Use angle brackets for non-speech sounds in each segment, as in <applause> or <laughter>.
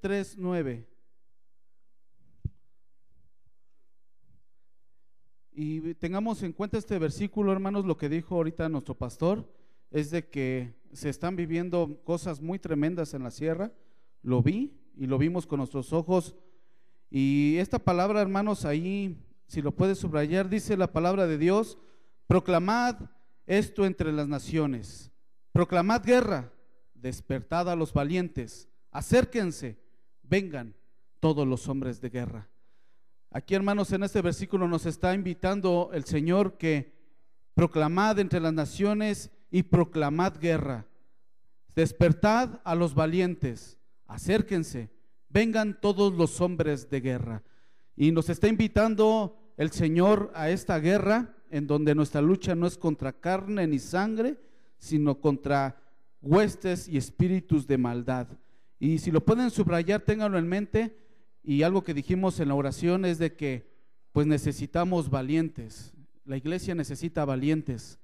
3, 9. Y tengamos en cuenta este versículo, hermanos, lo que dijo ahorita nuestro pastor, es de que se están viviendo cosas muy tremendas en la sierra. Lo vi y lo vimos con nuestros ojos. Y esta palabra, hermanos, ahí, si lo puedes subrayar, dice la palabra de Dios, proclamad esto entre las naciones, proclamad guerra, despertad a los valientes, acérquense, vengan todos los hombres de guerra. Aquí, hermanos, en este versículo nos está invitando el Señor que proclamad entre las naciones y proclamad guerra. Despertad a los valientes, acérquense, vengan todos los hombres de guerra. Y nos está invitando el Señor a esta guerra en donde nuestra lucha no es contra carne ni sangre, sino contra huestes y espíritus de maldad. Y si lo pueden subrayar, ténganlo en mente. Y algo que dijimos en la oración es de que pues necesitamos valientes. La iglesia necesita valientes.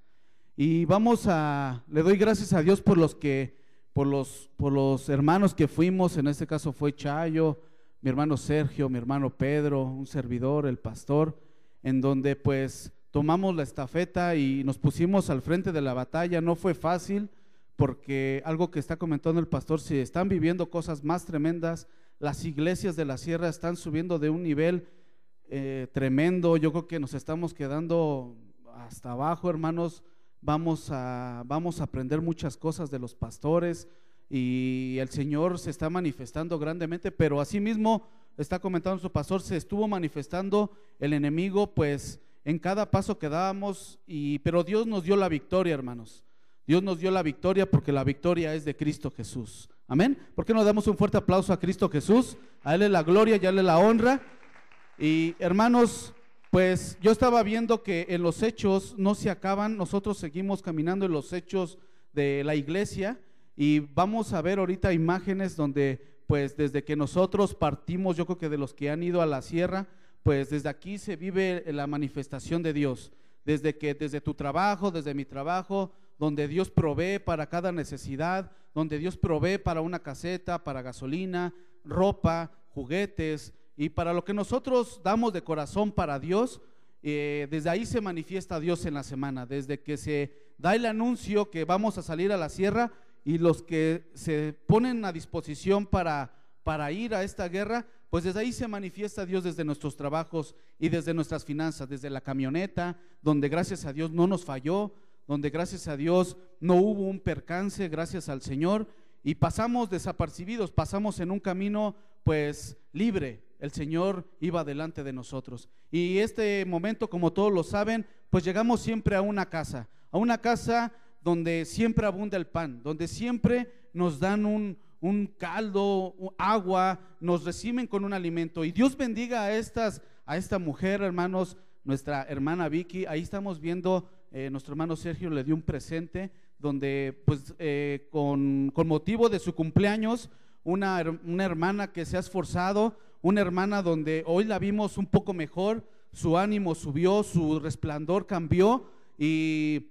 Y vamos a, le doy gracias a Dios por los que, por los, por los hermanos que fuimos, en este caso fue Chayo, mi hermano Sergio, mi hermano Pedro, un servidor, el pastor, en donde pues tomamos la estafeta y nos pusimos al frente de la batalla. No fue fácil, porque algo que está comentando el pastor, si están viviendo cosas más tremendas, las iglesias de la sierra están subiendo de un nivel eh, tremendo, yo creo que nos estamos quedando hasta abajo, hermanos, vamos a, vamos a aprender muchas cosas de los pastores y el Señor se está manifestando grandemente, pero asimismo está comentando su pastor, se estuvo manifestando el enemigo pues en cada paso que dábamos, y, pero Dios nos dio la victoria, hermanos. Dios nos dio la victoria porque la victoria es de Cristo Jesús. Amén. ¿Por qué no damos un fuerte aplauso a Cristo Jesús? A Él es la gloria y a Él es la honra. Y hermanos, pues yo estaba viendo que en los hechos no se acaban, nosotros seguimos caminando en los hechos de la iglesia y vamos a ver ahorita imágenes donde pues desde que nosotros partimos, yo creo que de los que han ido a la sierra, pues desde aquí se vive la manifestación de Dios. Desde que desde tu trabajo, desde mi trabajo, donde Dios provee para cada necesidad, donde Dios provee para una caseta, para gasolina, ropa, juguetes y para lo que nosotros damos de corazón para Dios. Eh, desde ahí se manifiesta Dios en la semana, desde que se da el anuncio que vamos a salir a la sierra y los que se ponen a disposición para, para ir a esta guerra, pues desde ahí se manifiesta Dios desde nuestros trabajos y desde nuestras finanzas, desde la camioneta, donde gracias a Dios no nos falló, donde gracias a Dios no hubo un percance, gracias al Señor, y pasamos desapercibidos, pasamos en un camino pues libre. El Señor iba delante de nosotros. Y este momento, como todos lo saben, pues llegamos siempre a una casa, a una casa donde siempre abunda el pan, donde siempre nos dan un, un caldo, agua, nos reciben con un alimento. Y Dios bendiga a, estas, a esta mujer, hermanos, nuestra hermana Vicky. Ahí estamos viendo eh, nuestro hermano Sergio le dio un presente donde, pues, eh, con, motivo de su cumpleaños, una, una hermana que se ha esforzado, una hermana donde hoy la vimos un poco mejor, su ánimo subió, su resplandor cambió y,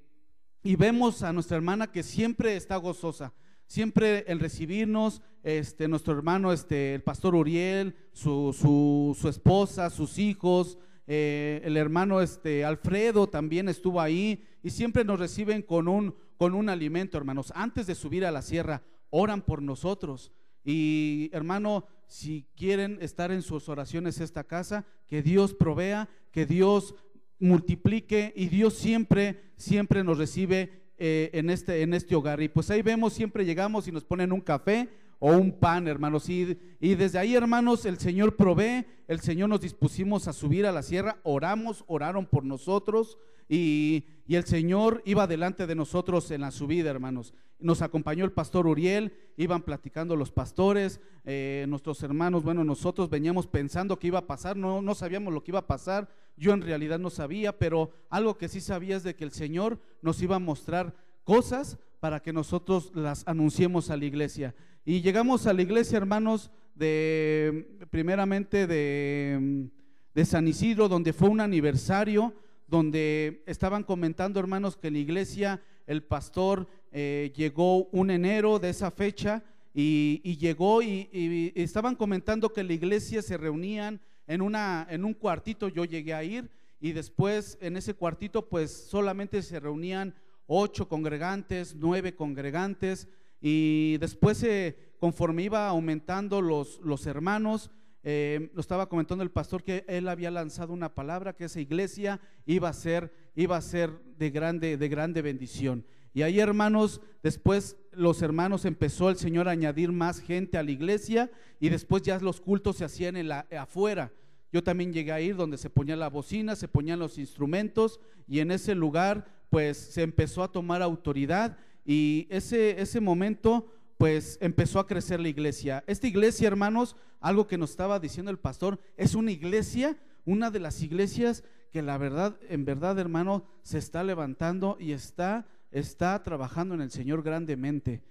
y vemos a nuestra hermana que siempre está gozosa siempre el recibirnos, este, nuestro hermano, este, el pastor Uriel, su, su, su esposa, sus hijos, eh, el hermano este, Alfredo también estuvo ahí y siempre nos reciben con un, con un alimento, hermanos. Antes de subir a la sierra, oran por nosotros. Y hermano, si quieren estar en sus oraciones esta casa, que Dios provea, que Dios multiplique y Dios siempre, siempre nos recibe eh, en, este, en este hogar. Y pues ahí vemos, siempre llegamos y nos ponen un café o un pan, hermanos. Y, desde ahí, hermanos, el Señor provee, el Señor nos dispusimos a subir a la sierra, oramos, oraron por nosotros y, y, el Señor iba delante de nosotros en la subida, hermanos. Nos acompañó el pastor Uriel, iban platicando los pastores, eh, nuestros hermanos, bueno, nosotros veníamos pensando que iba a pasar, no, no sabíamos lo que iba a pasar, yo en realidad no sabía, pero algo que sí sabía es de que el Señor nos iba a mostrar cosas para que nosotros las anunciemos a la iglesia. Y llegamos a la iglesia, hermanos, de primeramente de, de San Isidro, donde fue un aniversario, donde estaban comentando, hermanos, que la iglesia el pastor eh, llegó un enero de esa fecha y, llegó y, estaban comentando que la iglesia se reunían en, una, en un cuartito, yo llegué a ir y después en ese cuartito pues solamente se reunían ocho congregantes, nueve congregantes y después eh, conforme iba aumentando los, los hermanos, eh, lo estaba comentando el pastor que él había lanzado una palabra que esa iglesia iba a ser, iba a ser de grande, de grande bendición. Y ahí, hermanos, después los hermanos empezó el Señor a añadir más gente a la iglesia y después ya los cultos se hacían en la, afuera. Yo también llegué a ir donde se ponía la bocina, se ponían los instrumentos y en ese lugar pues se empezó a tomar autoridad y ese, ese momento pues empezó a crecer la iglesia. Esta iglesia, hermanos, algo que nos estaba diciendo el pastor, es una iglesia, una de las iglesias que la verdad, en verdad, hermano, se está levantando y está está trabajando en el Señor grandemente.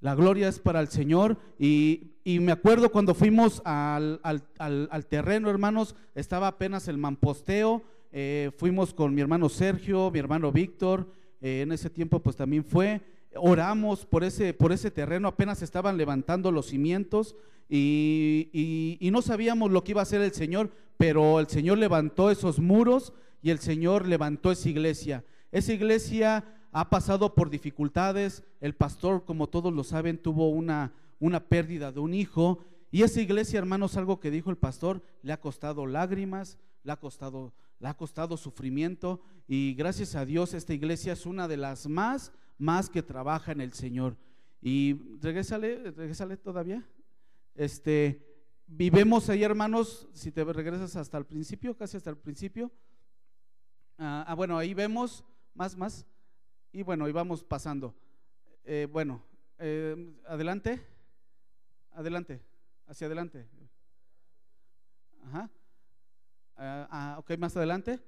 La gloria es para el Señor y, me acuerdo cuando fuimos al, terreno, hermanos, estaba apenas el mamposteo, eh, fuimos con mi hermano Sergio, mi hermano Víctor, eh, en ese tiempo pues también fue, oramos por ese, por ese terreno, apenas estaban levantando los cimientos y, y no sabíamos lo que iba a hacer el Señor, pero el Señor levantó esos muros y el Señor levantó esa iglesia. Esa iglesia ha pasado por dificultades. El pastor, como todos lo saben, tuvo una, una pérdida de un hijo. Y esa iglesia, hermanos, algo que dijo el pastor, le ha costado lágrimas, le ha costado, le ha costado sufrimiento. Y gracias a Dios, esta iglesia es una de las más, más que trabaja en el Señor. Y regresale, regresale todavía. Este, vivemos ahí, hermanos, si te regresas hasta el principio, casi hasta el principio. ah, ah bueno, ahí vemos, más, más. Y bueno, íbamos pasando. Eh, bueno, eh, adelante, adelante, hacia adelante. Ajá. Ah, ah, ok, más adelante.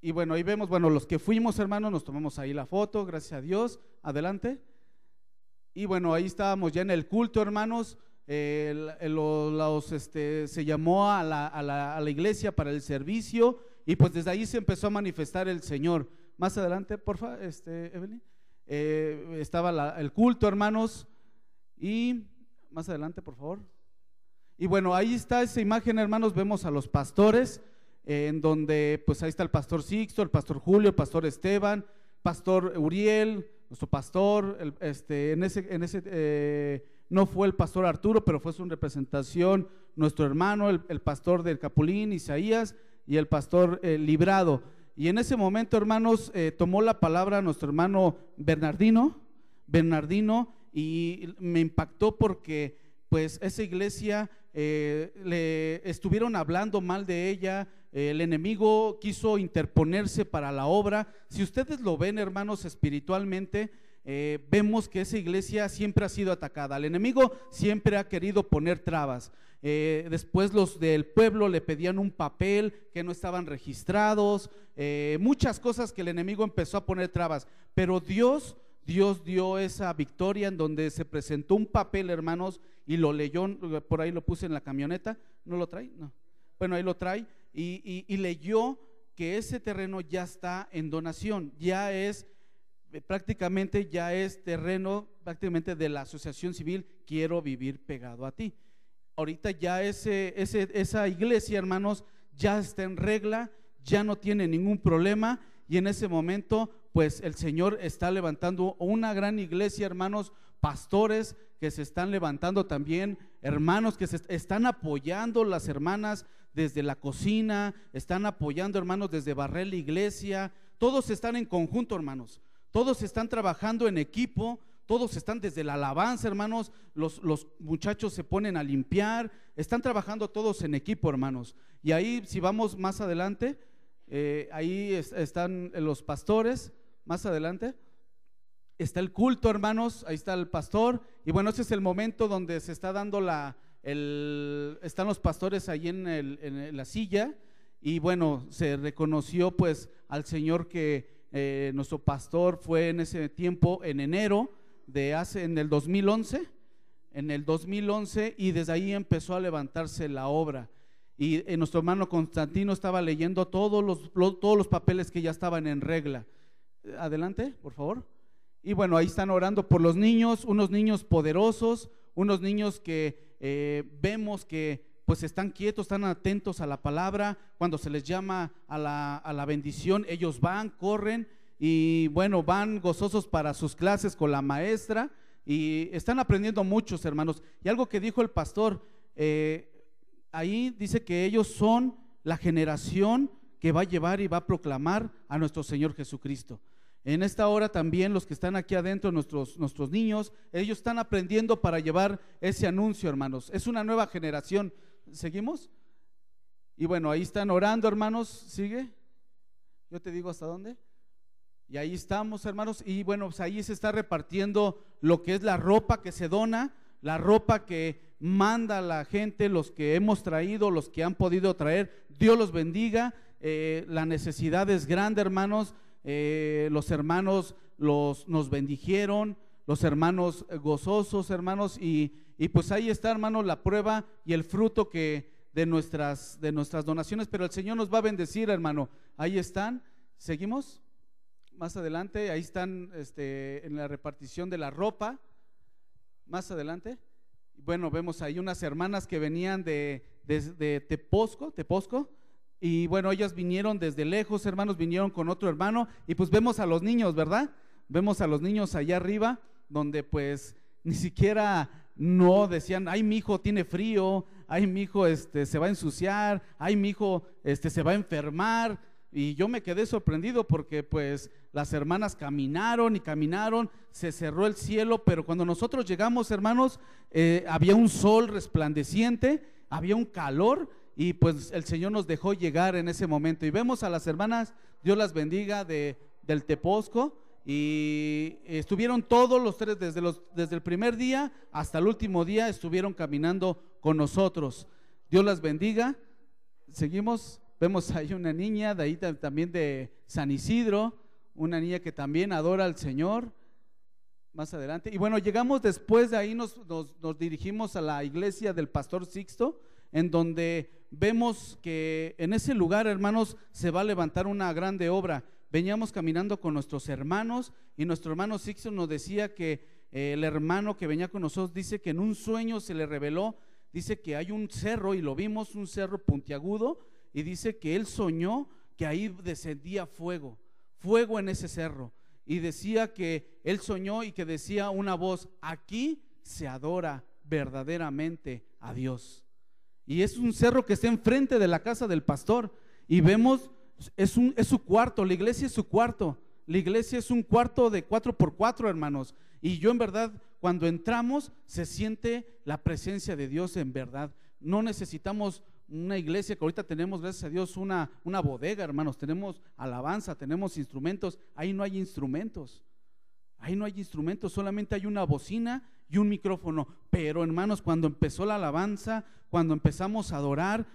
Y bueno, ahí vemos, bueno, los que fuimos, hermanos, nos tomamos ahí la foto, gracias a Dios. Adelante. Y bueno, ahí estábamos ya en el culto, hermanos. los, este, se llamó a la, a, la, a la iglesia para el servicio y pues desde ahí se empezó a manifestar el Señor. Más adelante, porfa, este, Evelyn. Eh, estaba el culto, hermanos. Y más adelante, por favor. Y bueno, ahí está esa imagen, hermanos. Vemos a los pastores, en donde, pues ahí está el pastor Sixto, el pastor Julio, el pastor Esteban, pastor Uriel, nuestro pastor. este, en ese, en ese eh, no fue el pastor Arturo, pero fue su representación, nuestro hermano, el, pastor del Capulín, Isaías, y el pastor eh, Librado. Y en ese momento, hermanos, eh, tomó la palabra nuestro hermano Bernardino, Bernardino, y me impactó porque pues esa iglesia eh, le estuvieron hablando mal de ella, el enemigo quiso interponerse para la obra. Si ustedes lo ven, hermanos, espiritualmente, eh, vemos que esa iglesia siempre ha sido atacada. El enemigo siempre ha querido poner trabas. Eh, después los del pueblo le pedían un papel que no estaban registrados, eh, muchas cosas que el enemigo empezó a poner trabas, pero Dios, Dios dio esa victoria en donde se presentó un papel, hermanos, y lo leyó, por ahí lo puse en la camioneta, ¿no lo trae? No. Bueno, ahí lo trae, y, leyó que ese terreno ya está en donación, ya es eh, prácticamente ya es terreno prácticamente de la asociación civil, quiero vivir pegado a ti. Ahorita ya ese, esa iglesia, hermanos, ya está en regla, ya no tiene ningún problema y en ese momento, pues el Señor está levantando una gran iglesia, hermanos, pastores que se están levantando también, hermanos que se están apoyando las hermanas desde la cocina, están apoyando hermanos desde barrer la iglesia, todos están en conjunto, hermanos, todos están trabajando en equipo, todos están desde la alabanza, hermanos. Los, los, muchachos se ponen a limpiar. Están trabajando todos en equipo, hermanos. Y ahí, si vamos más adelante, eh, ahí están los pastores. Más adelante está el culto, hermanos. Ahí está el pastor. Y bueno, ese es el momento donde se está dando la. El, están los pastores ahí en, en la silla. Y bueno, se reconoció pues al Señor que eh, nuestro pastor fue en ese tiempo, en enero de hace, en el 2011, en el 2011, y desde ahí empezó a levantarse la obra. Y eh, nuestro hermano Constantino estaba leyendo todos los, todos los papeles que ya estaban en regla. Adelante, por favor. Y bueno, ahí están orando por los niños, unos niños poderosos, unos niños que eh, vemos que pues están quietos, están atentos a la palabra. Cuando se les llama a la, a la bendición, ellos van, corren y bueno, van gozosos para sus clases con la maestra y están aprendiendo muchos hermanos. Y algo que dijo el pastor, eh, ahí dice que ellos son la generación que va a llevar y va a proclamar a nuestro Señor Jesucristo. En esta hora también los que están aquí adentro, nuestros, nuestros niños, ellos están aprendiendo para llevar ese anuncio, hermanos. Es una nueva generación. ¿Seguimos? Y bueno, ahí están orando, hermanos. ¿Sigue? Yo te digo hasta dónde. Y ahí estamos, hermanos. Y bueno, pues ahí se está repartiendo lo que es la ropa que se dona, la ropa que manda la gente, los que hemos traído, los que han podido traer. Dios los bendiga. Eh, la necesidad es grande, hermanos. Eh, los hermanos los, nos bendijeron, los hermanos gozosos, hermanos. Y, y pues ahí está, hermanos, la prueba y el fruto que de nuestras, de nuestras donaciones. Pero el Señor nos va a bendecir, hermano. Ahí están. ¿Seguimos? más adelante, ahí están este, en la repartición de la ropa. Más adelante. Bueno, vemos ahí unas hermanas que venían de, de, Teposco, Teposco, y bueno, ellas vinieron desde lejos, hermanos, vinieron con otro hermano, y pues vemos a los niños, ¿verdad? Vemos a los niños allá arriba, donde pues ni siquiera no decían, ay, mi hijo tiene frío, ay, mi hijo este, se va a ensuciar, ay, mi hijo este, se va a enfermar, y yo me quedé sorprendido porque pues las hermanas caminaron y caminaron, se cerró el cielo, pero cuando nosotros llegamos, hermanos, eh, había un sol resplandeciente, había un calor y pues el Señor nos dejó llegar en ese momento. Y vemos a las hermanas, Dios las bendiga, de, del Teposco. Y estuvieron todos los tres, desde, desde el primer día hasta el último día, estuvieron caminando con nosotros. Dios las bendiga. Seguimos. Vemos ahí una niña de ahí también de San Isidro, una niña que también adora al Señor. Más adelante. Y bueno, llegamos después de ahí, nos, nos, dirigimos a la iglesia del pastor Sixto, en donde vemos que en ese lugar, hermanos, se va a levantar una grande obra. Veníamos caminando con nuestros hermanos y nuestro hermano Sixto nos decía que eh, el hermano que venía con nosotros dice que en un sueño se le reveló, dice que hay un cerro y lo vimos, un cerro puntiagudo, y dice que él soñó que ahí descendía fuego, fuego en ese cerro. Y decía que él soñó y que decía una voz, aquí se adora verdaderamente a Dios. Y es un cerro que está enfrente de la casa del pastor. Y vemos, es, un, es su cuarto, la iglesia es su cuarto. La iglesia es un cuarto de cuatro por cuatro, hermanos. Y yo en verdad, cuando entramos, se siente la presencia de Dios en verdad. No necesitamos una iglesia que ahorita tenemos, gracias a Dios, una, una bodega, hermanos. Tenemos alabanza, tenemos instrumentos. Ahí no hay instrumentos. Ahí no hay instrumentos, solamente hay una bocina y un micrófono. Pero hermanos, cuando empezó la alabanza, cuando empezamos a adorar,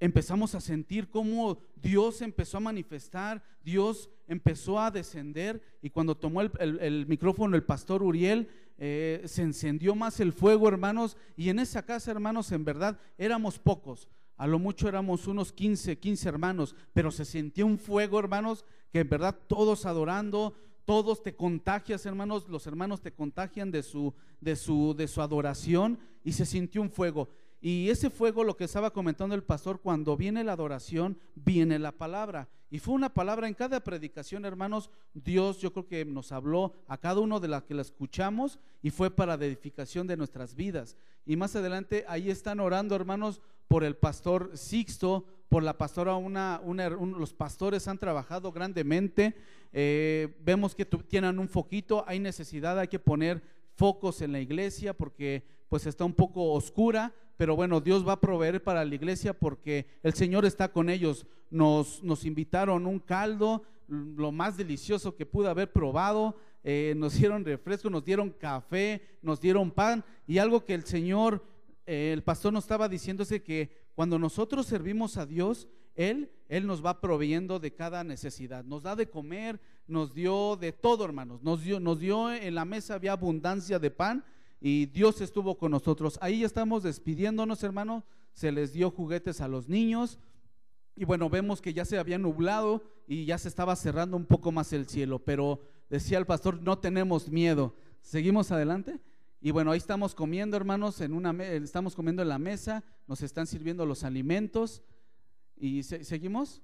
empezamos a sentir cómo Dios empezó a manifestar, Dios empezó a descender y cuando tomó el, micrófono el pastor Uriel, eh, se encendió más el fuego, hermanos, y en esa casa, hermanos, en verdad éramos pocos. A lo mucho éramos unos 15, 15 hermanos, pero se sentía un fuego, hermanos, que en verdad todos adorando, todos te contagias, hermanos, los hermanos te contagian de su, de su, de su adoración y se sintió un fuego. Y ese fuego, lo que estaba comentando el pastor, cuando viene la adoración, viene la palabra. Y fue una palabra en cada predicación, hermanos. Dios, yo creo que nos habló a cada uno de las que la escuchamos y fue para la edificación de nuestras vidas. Y más adelante, ahí están orando, hermanos, por el pastor Sixto, por la pastora, una, los pastores han trabajado grandemente. Eh, vemos que tienen un foquito, hay necesidad, hay que poner focos en la iglesia porque pues está un poco oscura, pero bueno, Dios va a proveer para la iglesia porque el Señor está con ellos. Nos, nos invitaron un caldo, lo más delicioso que pude haber probado, eh, nos dieron refresco, nos dieron café, nos dieron pan y algo que el Señor, eh, el pastor nos estaba diciendo es que cuando nosotros servimos a Dios, Él, Él nos va proveyendo de cada necesidad, nos da de comer, nos dio de todo, hermanos, nos dio, nos dio en la mesa había abundancia de pan y Dios estuvo con nosotros. Ahí ya estamos despidiéndonos, hermano. Se les dio juguetes a los niños. Y bueno, vemos que ya se había nublado y ya se estaba cerrando un poco más el cielo, pero decía el pastor, no tenemos miedo. Seguimos adelante. Y bueno, ahí estamos comiendo, hermanos, en una estamos comiendo en la mesa, nos están sirviendo los alimentos y seguimos.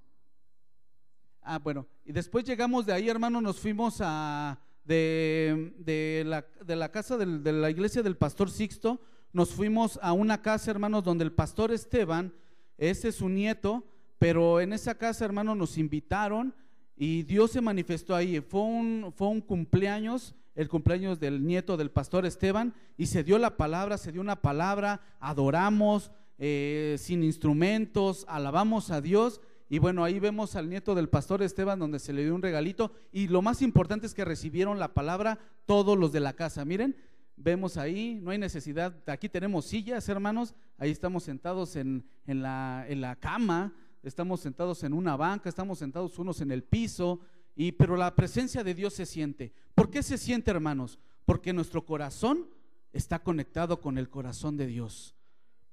Ah, bueno, y después llegamos de ahí, hermanos, nos fuimos a de, de, la, de la, casa de la iglesia del pastor Sixto, nos fuimos a una casa, hermanos, donde el pastor Esteban, ese es su nieto, pero en esa casa, hermanos, nos invitaron y Dios se manifestó ahí. Fue un, fue un cumpleaños, el cumpleaños del nieto del pastor Esteban, y se dio la palabra, se dio una palabra, adoramos eh, sin instrumentos, alabamos a Dios. Y bueno, ahí vemos al nieto del pastor Esteban donde se le dio un regalito. Y lo más importante es que recibieron la palabra todos los de la casa. Miren, vemos ahí, no hay necesidad. Aquí tenemos sillas, hermanos. Ahí estamos sentados en, en, la, en la cama estamos sentados en una banca, estamos sentados unos en el piso, y, pero la presencia de Dios se siente. ¿Por qué se siente, hermanos? Porque nuestro corazón está conectado con el corazón de Dios.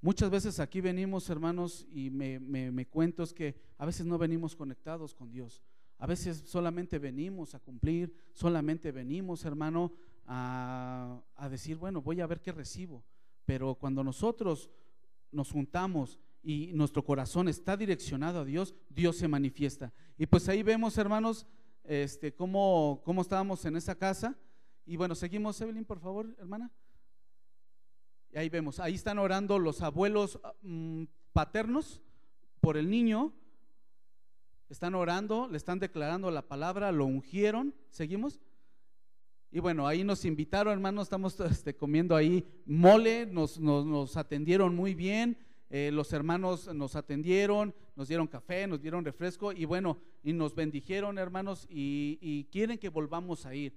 Muchas veces aquí venimos, hermanos, y me, me, cuento es que a veces no venimos conectados con Dios. A veces solamente venimos a cumplir, solamente venimos, hermano, a, a decir, bueno, voy a ver qué recibo. Pero cuando nosotros nos juntamos y nuestro corazón está direccionado a Dios, Dios se manifiesta. Y pues ahí vemos, hermanos, este, cómo, cómo estábamos en esa casa. Y bueno, seguimos, Evelyn, por favor, hermana. Y ahí vemos, ahí están orando los abuelos mm, paternos por el niño. Están orando, le están declarando la palabra, lo ungieron. ¿Seguimos? Y bueno, ahí nos invitaron, hermanos, estamos <laughs> este, comiendo ahí mole, nos, nos, nos atendieron muy bien. Eh, los hermanos nos atendieron, nos dieron café, nos dieron refresco y bueno, y nos bendijeron hermanos y, quieren que volvamos a ir,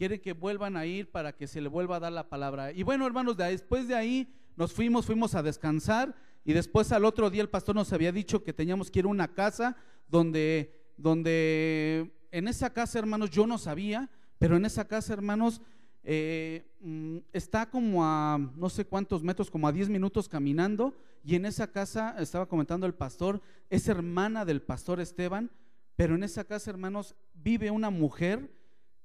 quieren que vuelvan a ir para que se le vuelva a dar la palabra. Y bueno hermanos, después de ahí nos fuimos, fuimos a descansar y después al otro día el pastor nos había dicho que teníamos que ir a una casa donde, donde en esa casa hermanos yo no sabía, pero en esa casa hermanos eh, mm, está como a no sé cuántos metros, como a 10 minutos caminando, y en esa casa, estaba comentando el pastor, es hermana del pastor Esteban, pero en esa casa, hermanos, vive una mujer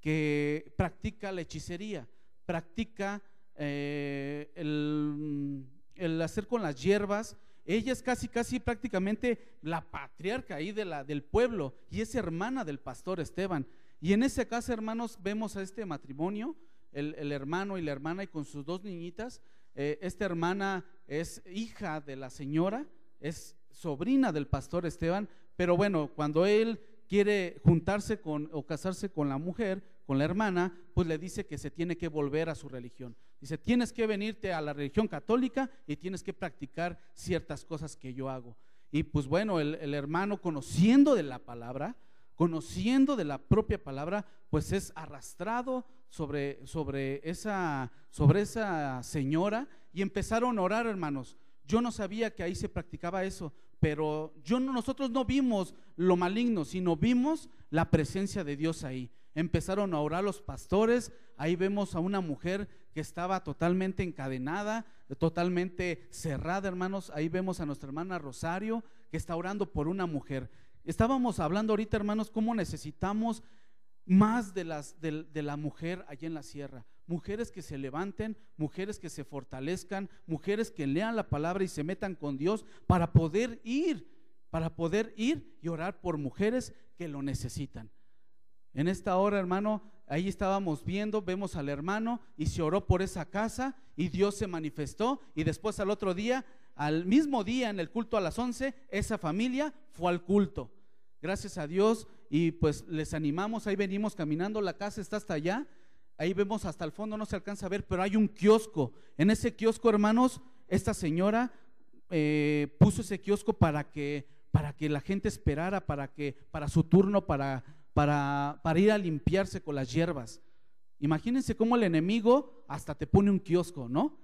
que practica la hechicería, practica eh, el, el, hacer con las hierbas. Ella es casi, casi prácticamente la patriarca ahí de la, del pueblo y es hermana del pastor Esteban. Y en esa casa, hermanos, vemos a este matrimonio el, hermano y la hermana y con sus dos niñitas. Eh, esta hermana es hija de la señora, es sobrina del pastor Esteban, pero bueno, cuando él quiere juntarse con o casarse con la mujer, con la hermana, pues le dice que se tiene que volver a su religión. Dice, tienes que venirte a la religión católica y tienes que practicar ciertas cosas que yo hago. Y pues bueno, el hermano conociendo de la palabra, conociendo de la propia palabra, pues es arrastrado sobre, sobre, esa, sobre esa señora y empezaron a orar, hermanos. Yo no sabía que ahí se practicaba eso, pero yo nosotros no vimos lo maligno, sino vimos la presencia de Dios ahí. Empezaron a orar los pastores, ahí vemos a una mujer que estaba totalmente encadenada, totalmente cerrada, hermanos. Ahí vemos a nuestra hermana Rosario que está orando por una mujer. Estábamos hablando ahorita, hermanos, cómo necesitamos más de, las, de, la mujer allá en la sierra. Mujeres que se levanten, mujeres que se fortalezcan, mujeres que lean la palabra y se metan con Dios para poder ir, para poder ir y orar por mujeres que lo necesitan. En esta hora, hermano, ahí estábamos viendo, vemos al hermano y se oró por esa casa y Dios se manifestó y después al otro día, al mismo día en el culto a las 11, esa familia fue al culto. Gracias a Dios y pues les animamos, ahí venimos caminando, la casa está hasta allá, ahí vemos hasta el fondo, no se alcanza a ver, pero hay un kiosco. En ese kiosco, hermanos, esta señora eh, puso ese kiosco para que, para que la gente esperara, para, que, para su turno, para, para, para ir a limpiarse con las hierbas. Imagínense cómo el enemigo hasta te pone un kiosco, ¿no?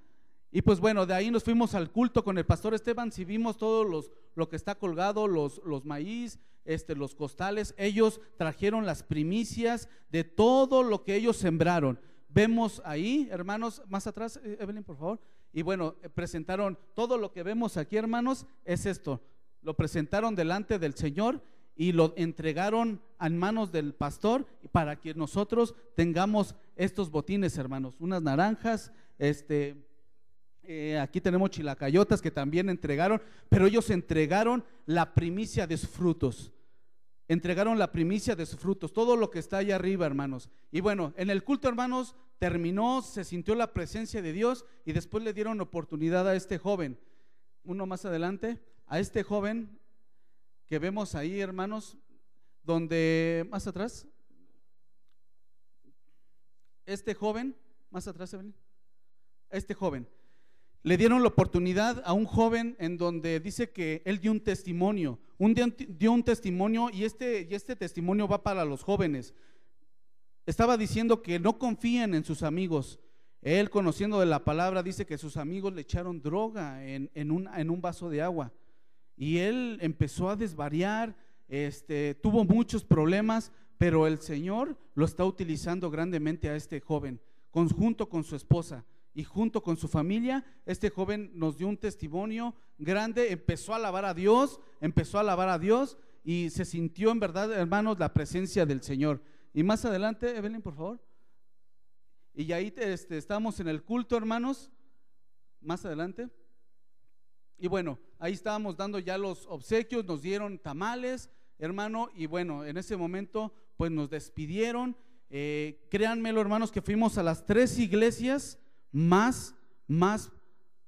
Y pues bueno, de ahí nos fuimos al culto con el pastor Esteban, si vimos todo los, lo que está colgado, los, los maíz, este, los costales, ellos trajeron las primicias de todo lo que ellos sembraron. Vemos ahí, hermanos, más atrás, eh, Evelyn, por favor. Y bueno, eh, presentaron todo lo que vemos aquí, hermanos, es esto. Lo presentaron delante del Señor y lo entregaron en manos del pastor para que nosotros tengamos estos botines, hermanos, unas naranjas, este, eh, aquí tenemos chilacayotas que también entregaron, pero ellos entregaron la primicia de sus frutos. Entregaron la primicia de sus frutos, todo lo que está allá arriba, hermanos. Y bueno, en el culto, hermanos, terminó, se sintió la presencia de Dios y después le dieron oportunidad a este joven. Uno más adelante, a este joven que vemos ahí, hermanos, donde, más atrás, este joven, más atrás, este joven, le dieron la oportunidad a un joven en donde dice que él dio un testimonio, un, dio un testimonio y este, y este testimonio va para los jóvenes. Estaba diciendo que no confíen en sus amigos. Él, conociendo de la palabra, dice que sus amigos le echaron droga en, en, un, en un vaso de agua y él empezó a desvariar, este, tuvo muchos problemas, pero el Señor lo está utilizando grandemente a este joven, junto con su esposa y junto con su familia. Este joven nos dio un testimonio grande, empezó a alabar a Dios, empezó a alabar a Dios y se sintió en verdad, hermanos, la presencia del Señor. Y más adelante, Evelyn, por favor. Y ahí este, estamos en el culto, hermanos. Más adelante. Y bueno, ahí estábamos dando ya los obsequios, nos dieron tamales, hermano, y bueno, en ese momento pues nos despidieron. Eh, créanmelo, hermanos, que fuimos a las tres iglesias más, más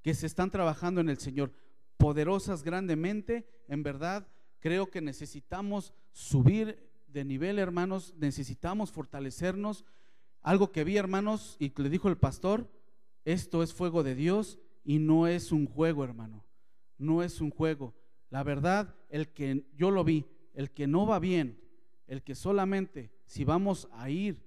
que se están trabajando en el Señor, poderosas grandemente, en verdad, creo que necesitamos subir de nivel, hermanos, necesitamos fortalecernos. Algo que vi, hermanos, y le dijo el pastor, esto es fuego de Dios y no es un juego, hermano no es un juego. La verdad, el que yo lo vi, el que no va bien, el que solamente si vamos a ir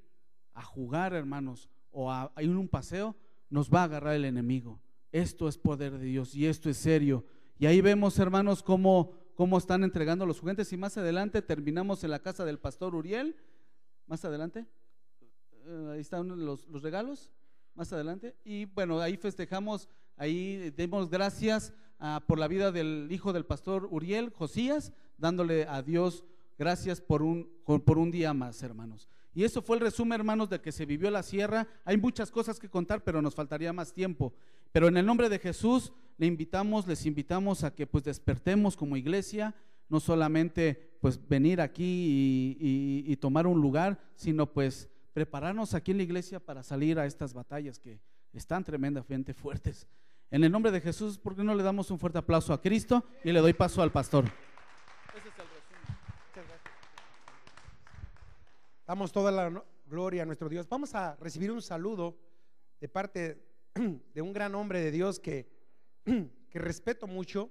a jugar, hermanos, o a, ir a un paseo, nos va a agarrar el enemigo. Esto es poder de Dios y esto es serio. Y ahí vemos, hermanos, cómo, cómo están entregando los juguetes. Y más adelante terminamos en la casa del pastor Uriel. Más adelante. Eh, ahí están los, los regalos. Más adelante. Y bueno, ahí festejamos, ahí demos gracias Ah, por la vida del hijo del pastor Uriel, Josías, dándole a Dios gracias por un, por un día más, hermanos. Y eso fue el resumen, hermanos, de que se vivió la sierra. Hay muchas cosas que contar, pero nos faltaría más tiempo. Pero en el nombre de Jesús le invitamos, les invitamos a que pues despertemos como iglesia, no solamente pues venir aquí y, y tomar un lugar, sino pues prepararnos aquí en la iglesia para salir a estas batallas que están tremendamente fuertes. En el nombre de Jesús, ¿por qué no le damos un fuerte aplauso a Cristo y le doy paso al pastor? Damos toda la gloria a nuestro Dios. Vamos a recibir un saludo de parte <clears throat> de un gran hombre de Dios que, <clears throat> que respeto mucho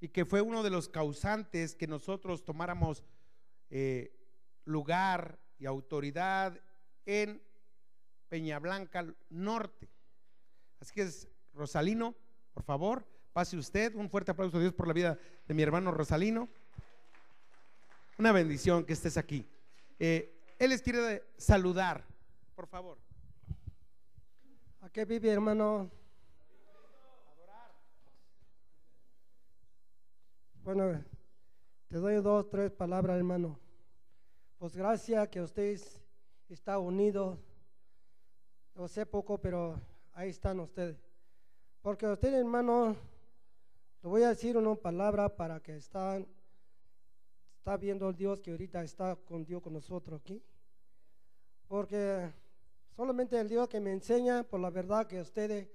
y que fue uno de los causantes que nosotros tomáramos eh, lugar y autoridad en Peña Blanca Norte. Así que es Rosalino, por favor, pase usted. Un fuerte aplauso a Dios por la vida de mi hermano Rosalino. Una bendición que estés aquí. Eh, él les quiere saludar, por favor. ¿A qué vive, hermano? Bueno, te doy dos, tres palabras, hermano. Pues gracias que ustedes están unidos. Yo sé poco, pero ahí están ustedes. Porque usted, hermano, le voy a decir una palabra para que están, está viendo el Dios que ahorita está con Dios con nosotros aquí. Porque solamente el Dios que me enseña, por la verdad que ustedes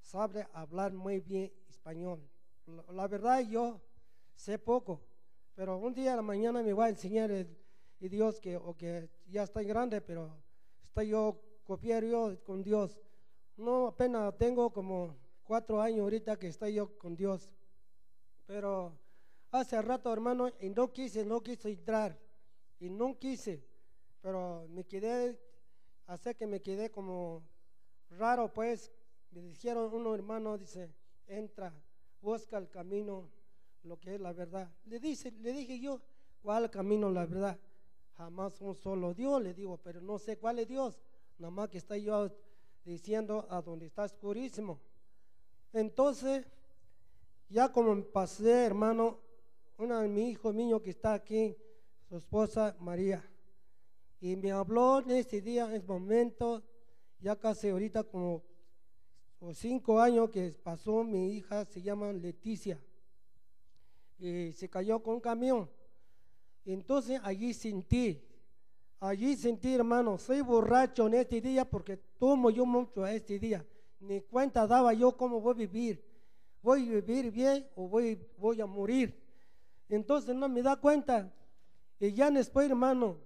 saben hablar muy bien español. La, verdad yo sé poco, pero un día a la mañana me va a enseñar el, Dios que, o que ya está grande, pero estoy yo copiar yo con Dios. No apenas tengo como cuatro años ahorita que estoy yo con Dios. Pero hace rato, hermano, y no quise, no quise entrar. Y no quise. Pero me quedé, hace que me quedé como raro, pues. Me dijeron uno hermano, dice, entra, busca el camino, lo que es la verdad. Le, dice, le dije yo, ¿cuál camino la verdad? Jamás un solo Dios, le digo, pero no sé cuál es Dios. Nada más que está yo diciendo a donde está oscurísimo. Entonces, ya como pasé, hermano, uno de mis hijos míos que está aquí, su esposa María. Y me habló en ese día, en ese momento, ya casi ahorita como cinco años que pasó, mi hija se llama Leticia. Y se cayó con un camión. Entonces allí sentí, allí sentí, hermano, soy borracho en este día porque tomo yo mucho a este día. Ni cuenta daba yo cómo voy a vivir. ¿Voy a vivir bien o voy, voy a morir? Entonces no me da cuenta. Y ya después, hermano,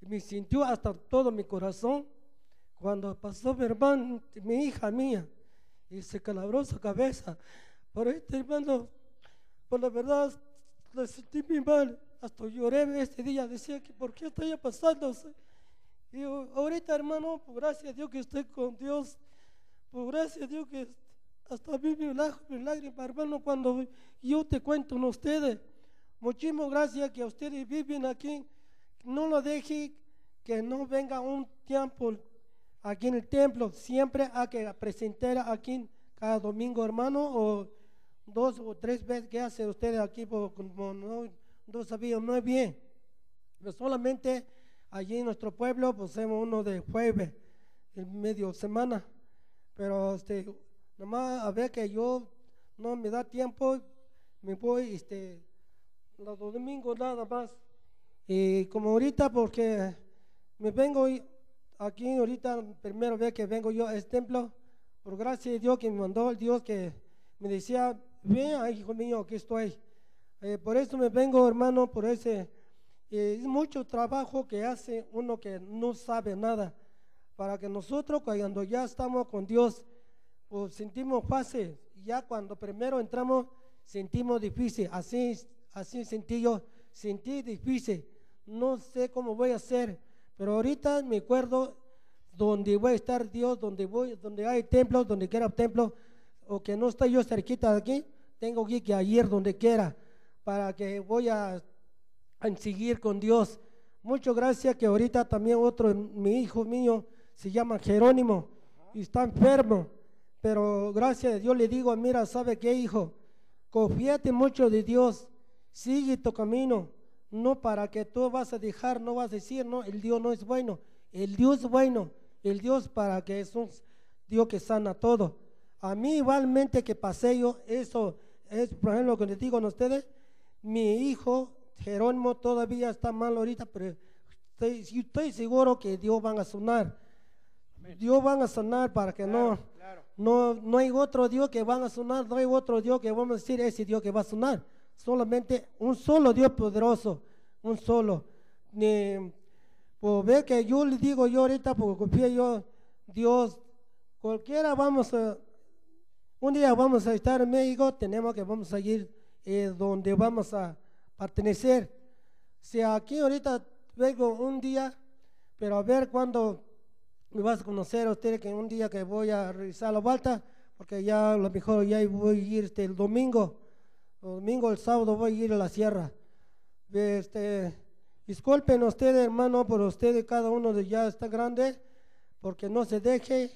me sintió hasta todo mi corazón cuando pasó mi hermano, mi hija mía, y se calabró su cabeza. Por este hermano, por la verdad, le sentí muy mal. Hasta lloré este día, decía que por qué estoy pasando. Y ahorita, hermano, por gracias a Dios que estoy con Dios, por gracias a Dios que hasta vi mi lágrima, hermano, cuando yo te cuento a ustedes. Muchísimas gracias que ustedes viven aquí. No lo deje que no venga un tiempo aquí en el templo. Siempre hay que presentar aquí cada domingo, hermano, o dos o tres veces que hacen ustedes aquí, como no, no sabía, no es bien. Pero solamente allí en nuestro pueblo, pues hacemos uno de jueves, en medio semana. Pero este, nomás a ver que yo no me da tiempo, me voy este, los domingos nada más. Y como ahorita, porque me vengo aquí ahorita, primero vez que vengo yo a este templo, por gracia de Dios que me mandó el Dios que me decía, ven, hijo mío, aquí estoy. Eh, por eso me vengo, hermano, por ese, es mucho trabajo que hace uno que no sabe nada, para que nosotros cuando ya estamos con Dios, pues sentimos fácil, ya cuando primero entramos, sentimos difícil, así, así sentí yo, sentí difícil, no sé cómo voy a hacer, pero ahorita me acuerdo donde voy a estar Dios, donde voy, donde hay templos, donde quiera templo, o que no estoy yo cerquita de aquí, tengo que ir donde quiera, para que voy a, a seguir con Dios. Muchas gracias que ahorita también otro, mi hijo mío, se llama Jerónimo, y está enfermo, pero gracias a Dios le digo, mira, ¿sabe qué, hijo? Confíate mucho de Dios, sigue tu camino, no para que tú vas a dejar, no vas a decir, no, el Dios no es bueno. El Dios es bueno, el Dios para que es un Dios que sana todo. A mí igualmente que pasé yo, eso es, por ejemplo, lo que les digo a ustedes, mi hijo Jerónimo todavía está mal ahorita, pero estoy, estoy seguro que Dios van a sanar. Dios van a sanar para que no, no, no hay otro Dios que van a sanar, no hay otro Dios que vamos a decir ese Dios que va a sanar solamente un solo Dios poderoso, un solo. Ni, pues ve que yo le digo yo ahorita, porque confío yo, Dios, cualquiera vamos a, un día vamos a estar en México, tenemos que vamos a ir eh, donde vamos a pertenecer. Si aquí ahorita vengo un día, pero a ver cuándo me vas a conocer a usted que un día que voy a realizar la vuelta, porque ya a lo mejor ya voy a ir este, el domingo domingo, el sábado voy a ir a la sierra. Este, disculpen ustedes, hermano, por ustedes, cada uno de ya está grande, porque no se deje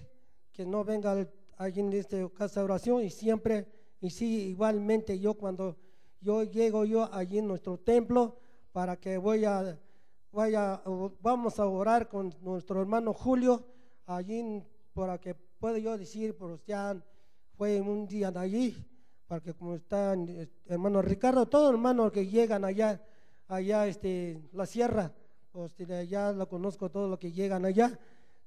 que no venga alguien de esta casa de oración y siempre, y sí, igualmente yo cuando yo llego yo allí en nuestro templo para que voy a, vaya, vamos a orar con nuestro hermano Julio allí para que pueda yo decir, pues ya fue un día de allí porque como están hermano Ricardo, todos hermanos que llegan allá, allá este, la sierra, pues allá lo conozco, todo lo que llegan allá,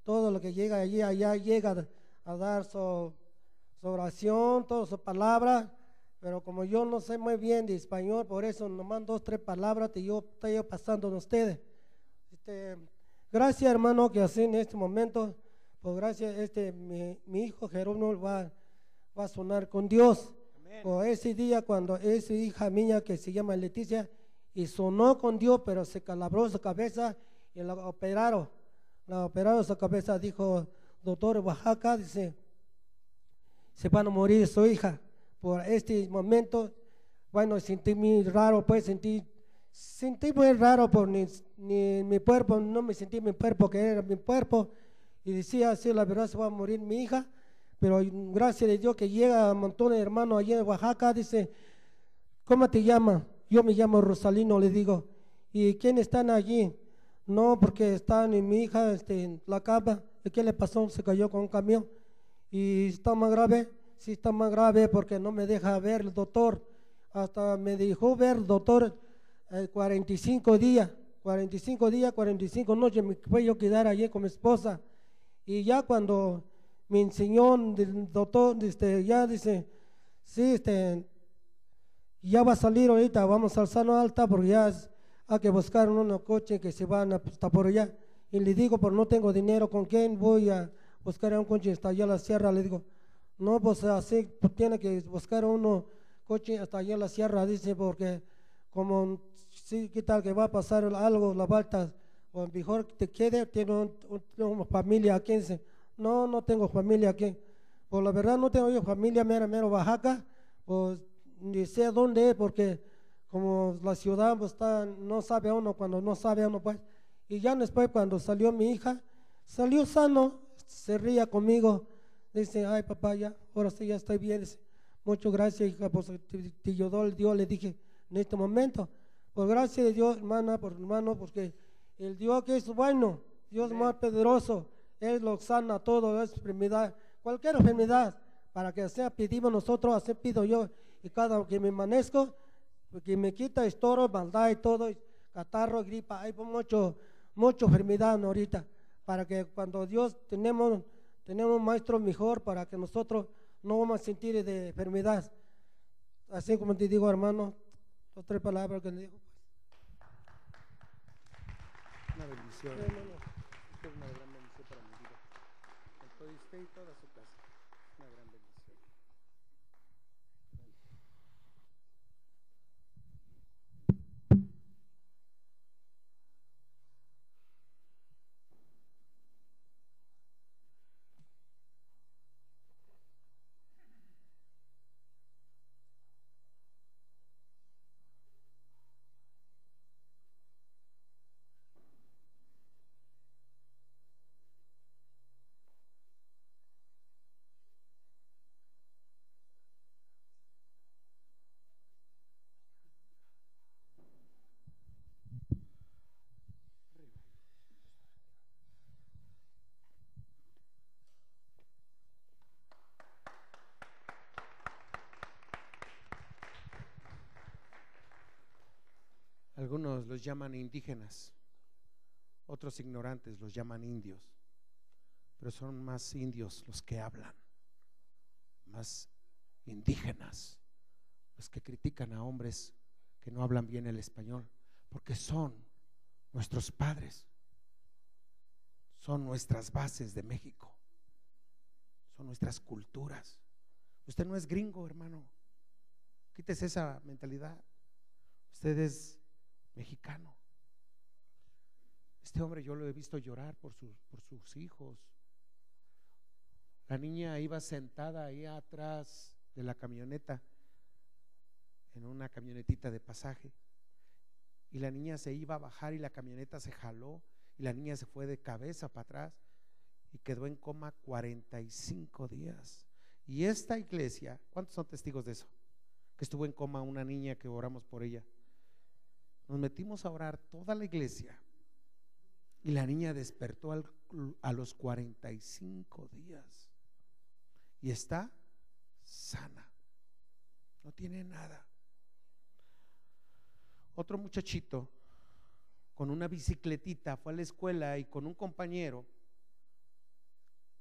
todo lo que llega allí, allá llega a dar su, oración, toda su palabra, pero como yo no sé muy bien de español, por eso nomás dos, tres palabras y yo estoy pasando a ustedes. Este, gracias hermano que así en este momento, pues gracias, este, mi, mi hijo Jerónimo va, va a sonar con Dios. O ese día cuando esa hija mía que se llama Leticia y sonó con Dios, pero se calabró su cabeza y la operaron. La operaron su cabeza, dijo doctor Oaxaca, dice, se van a morir su hija. Por este momento, bueno, sentí muy raro, pues sentí, sentí muy raro por ni, ni mi cuerpo, no me sentí mi cuerpo, que era mi cuerpo, y decía, sí, la verdad se va a morir mi hija pero gracias a Dios que llega un montón de hermanos allí en Oaxaca, dice, ¿cómo te llamas? Yo me llamo Rosalino, le digo. ¿y quién están allí? No, porque está mi hija este, en la cama. ¿Y qué le pasó? Se cayó con un camión. ¿Y está más grave? Sí, está más grave porque no me deja ver el doctor. Hasta me dejó ver el doctor eh, 45 días. 45 días, 45 noches me fue yo quedar allí con mi esposa. Y ya cuando me enseñó el doctor, este, ya dice, sí, este, ya va a salir ahorita, vamos al Sano Alta porque ya hay que buscar unos coches que se van hasta por allá. Y le digo, pero no tengo dinero, ¿con quién voy a buscar un coche hasta allá en la sierra? Le digo, no, pues así pues, tiene que buscar uno coche hasta allá en la sierra, dice, porque como sí, ¿qué tal que va a pasar algo, la vuelta, o mejor te quede, tiene un- un- una familia aquí, dice, no, no tengo familia aquí. Pues la verdad no tengo yo familia, mera, mero Oaxaca, pues ni sé dónde es, porque como la ciudad pues, está, no sabe uno cuando no sabe uno, pues. Y ya después cuando salió mi hija, salió sano, se ría conmigo, dice, ay papá, ya, ahora sí ya estoy bien, dice, muchas gracias, hija, pues te ayudó el Dios, le dije, en este momento, pues gracias a Dios, hermana, por hermano, porque el Dios que es bueno, Dios más poderoso, Él lo sana todo, es enfermedad, cualquier enfermedad, para que sea pedimos nosotros, así pido yo, y cada que me amanezco, que me quita estoro, maldad y todo, catarro, gripa, hay mucho, mucho enfermedad ahorita, para que cuando Dios tenemos, tenemos un maestro mejor, para que nosotros no vamos a sentir de enfermedad. Así como te digo, hermano, dos tres palabras que me dijo. Una bendición. Los llaman indígenas, otros ignorantes los llaman indios, pero son más indios los que hablan, más indígenas los que critican a hombres que no hablan bien el español, porque son nuestros padres, son nuestras bases de México, son nuestras culturas. Usted no es gringo, hermano, quítese esa mentalidad, usted es mexicano. Este hombre yo lo he visto llorar por, sus por sus hijos. La niña iba sentada ahí atrás de la camioneta, en una camionetita de pasaje. Y la niña se iba a bajar y la camioneta se jaló y la niña se fue de cabeza para atrás y quedó en coma 45 días. Y esta iglesia, ¿cuántos son testigos de eso? Que estuvo en coma una niña que oramos por ella. Nos metimos a orar toda la iglesia y la niña despertó a los 45 días y está sana. No tiene nada. Otro muchachito con una bicicletita fue a la escuela y con un compañero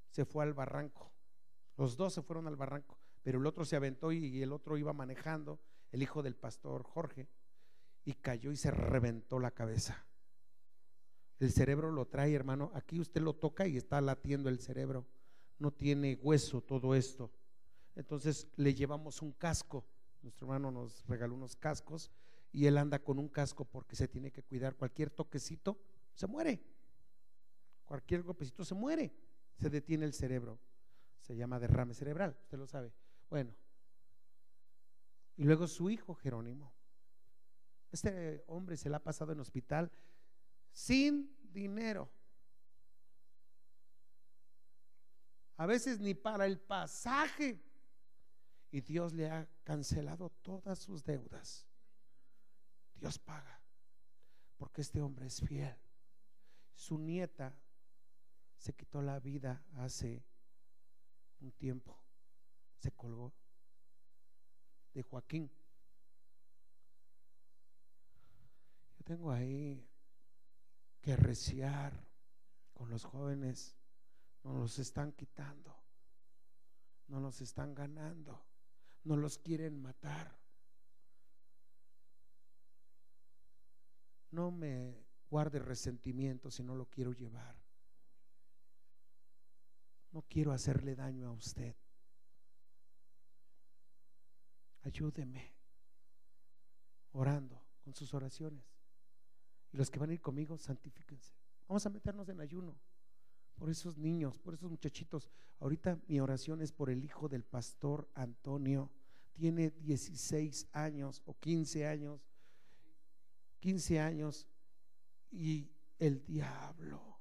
se fue al barranco. Los dos se fueron al barranco, pero el otro se aventó y el otro iba manejando, el hijo del pastor Jorge, y cayó y se reventó la cabeza. El cerebro lo trae, hermano. Aquí usted lo toca y está latiendo el cerebro. No tiene hueso todo esto. Entonces le llevamos un casco. Nuestro hermano nos regaló unos cascos y él anda con un casco porque se tiene que cuidar. Cualquier toquecito se muere. Cualquier golpecito se muere. Se detiene el cerebro. Se llama derrame cerebral. Usted lo sabe. Bueno. Y luego su hijo Jerónimo. Este hombre se la ha pasado en hospital sin dinero. A veces ni para el pasaje. Y Dios le ha cancelado todas sus deudas. Dios paga. porque este hombre es fiel. Su nieta se quitó la vida hace un tiempo, se colgó de Joaquín. Tengo ahí que reciar con los jóvenes, nos los están quitando, no los están ganando, no los quieren matar. No me guarde resentimiento si no lo quiero llevar. No quiero hacerle daño a usted. Ayúdeme orando con sus oraciones. Y los que van a ir conmigo, santifíquense. Vamos a meternos en ayuno por esos niños, por esos muchachitos. Ahorita mi oración es por el hijo del pastor Antonio. Tiene 16 años o 15 años 15 años y el diablo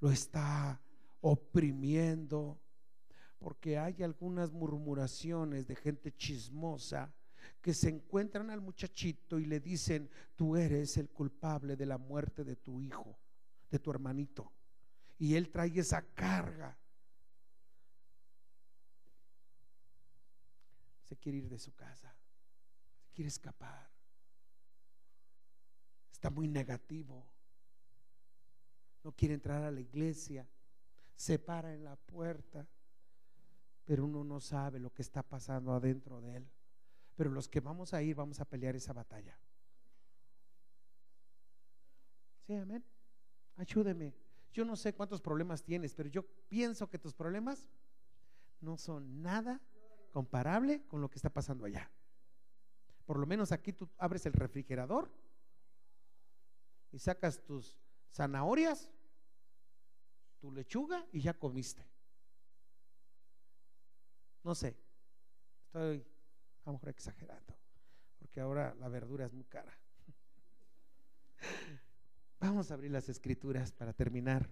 lo está oprimiendo porque hay algunas murmuraciones de gente chismosa que se encuentran al muchachito y le dicen, tú eres el culpable de la muerte de tu hijo, de tu hermanito. Y él trae esa carga. Se quiere ir de su casa, se quiere escapar está muy negativo. No quiere entrar a la iglesia. Se para en la puerta. Pero uno no sabe lo que está pasando adentro de él. Pero los que vamos a ir, vamos a pelear esa batalla. Sí, amén. Ayúdeme. Yo no sé cuántos problemas tienes, pero yo pienso que tus problemas no son nada comparable con lo que está pasando allá. Por lo menos aquí tú abres el refrigerador y sacas tus zanahorias, tu lechuga y ya comiste. No sé, estoy a lo mejor exagerando, porque ahora la verdura es muy cara. Vamos a abrir las escrituras para terminar.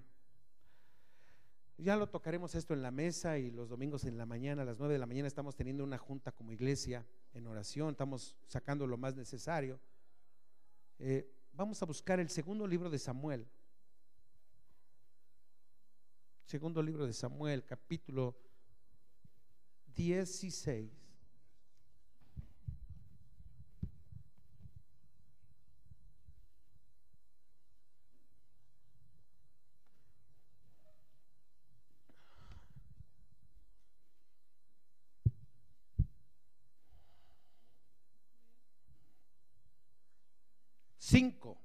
Ya lo tocaremos esto en la mesa y los domingos en la mañana, a las nueve de la mañana estamos teniendo una junta como iglesia en oración, estamos sacando lo más necesario. Eh, Vamos a buscar el segundo libro de Samuel. Segundo libro de Samuel, capítulo 16. Cinco.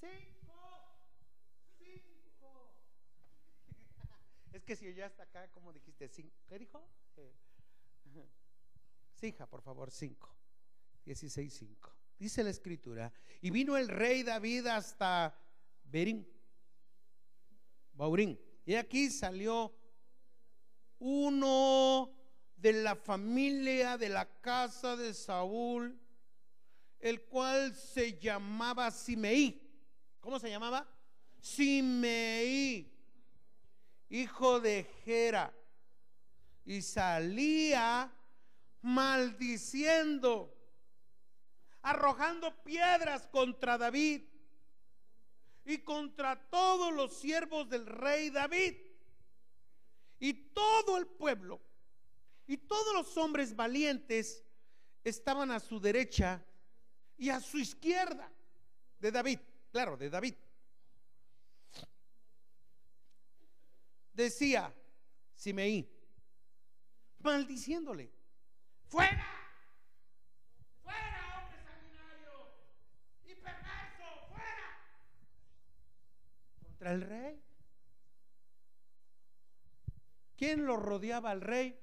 Cinco. Cinco. Ya está acá, como dijiste? Cinco. ¿Qué dijo? Eh. <laughs> hija, por favor, cinco. Dieciséis, cinco. Dice la escritura. Y vino el rey David hasta Berín. Baurín. Y aquí salió uno de la familia de la casa de Saúl, el cual se llamaba Simeí. ¿Cómo se llamaba? Simeí, hijo de Gera. Y salía maldiciendo, arrojando piedras contra David y contra todos los siervos del rey David. Y todo el pueblo y todos los hombres valientes estaban a su derecha y a su izquierda de David, claro, de David. Decía Simeí, maldiciéndole, fuera, fuera, hombre sanguinario y perverso, fuera, contra el rey. ¿Quién lo rodeaba al rey?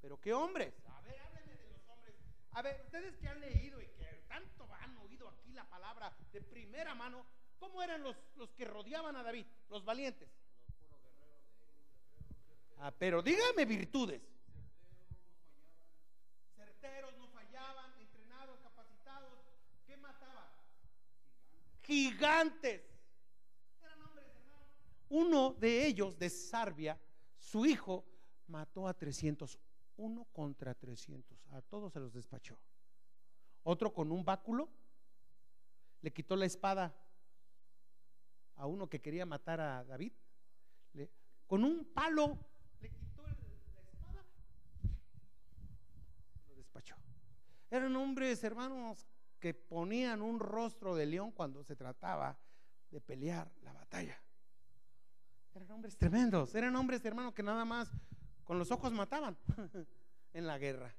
Pero qué hombres. A ver, háblenme de los hombres. A ver, ustedes que han leído y que tanto han oído aquí la palabra de primera mano, ¿cómo eran los, los que rodeaban a David, los valientes? Ah, pero dígame virtudes. Certeros no fallaban, entrenados, capacitados. ¿Qué mataban? Gigantes. Eran hombres. Uno de ellos, de Sarbia, su hijo, mató a 300 uno contra 300. A todos se los despachó. Otro con un báculo le quitó la espada a uno que quería matar a David. Le- con un palo le quitó el- la espada. Lo despachó. Eran hombres, hermanos, que ponían un rostro de león cuando se trataba de pelear la batalla. Eran hombres tremendos, eran hombres, hermanos, que nada más con los ojos mataban <laughs> en la guerra.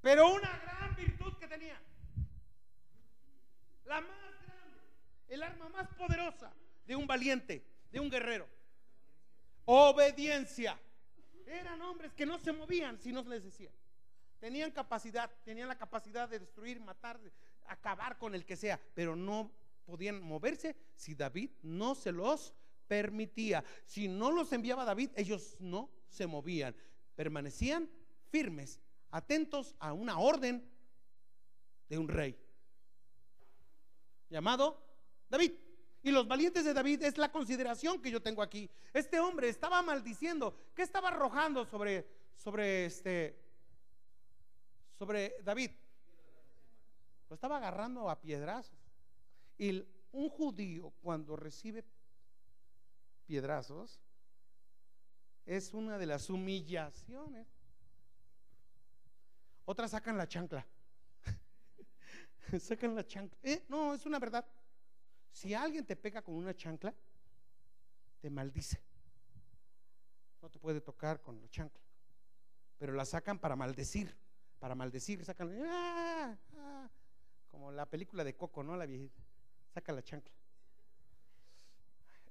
Pero una gran virtud que tenía, la más grande, el arma más poderosa de un valiente, de un guerrero, obediencia. Eran hombres que no se movían si no les decían. Tenían capacidad, tenían la capacidad de destruir, matar, acabar con el que sea, pero no podían moverse si David no se los permitía. Si no los enviaba David, ellos no se movían, permanecían firmes, atentos a una orden de un rey llamado David. Y los valientes de David es la consideración que yo tengo aquí. Este hombre estaba maldiciendo, ¿qué estaba arrojando sobre sobre este sobre David? Lo estaba agarrando a piedrazos. Y un judío cuando recibe piedrazos es una de las humillaciones. Otras sacan la chancla. <laughs> sacan la chancla. Eh, no, es una verdad. Si alguien te pega con una chancla, te maldice. No te puede tocar con la chancla. Pero la sacan para maldecir. Para maldecir, sacan. ¡ah! ¡ah! Como la película de Coco, ¿no? La viejita. Saca la chancla.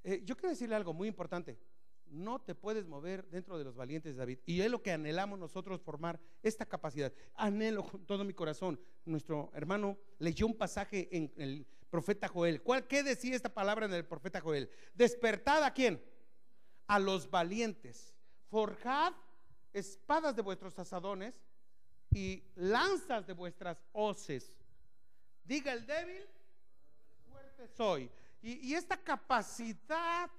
Eh, yo quiero decirle algo muy importante. No te puedes mover dentro de los valientes de David. Y es lo que anhelamos nosotros formar esta capacidad. Anhelo con todo mi corazón. Nuestro hermano leyó un pasaje en el profeta Joel. ¿Cuál, ¿Qué decía esta palabra en el profeta Joel? Despertad a quién? A los valientes. Forjad espadas de vuestros asadones y lanzas de vuestras hoces. Diga el débil, fuerte soy. Y, esta capacidad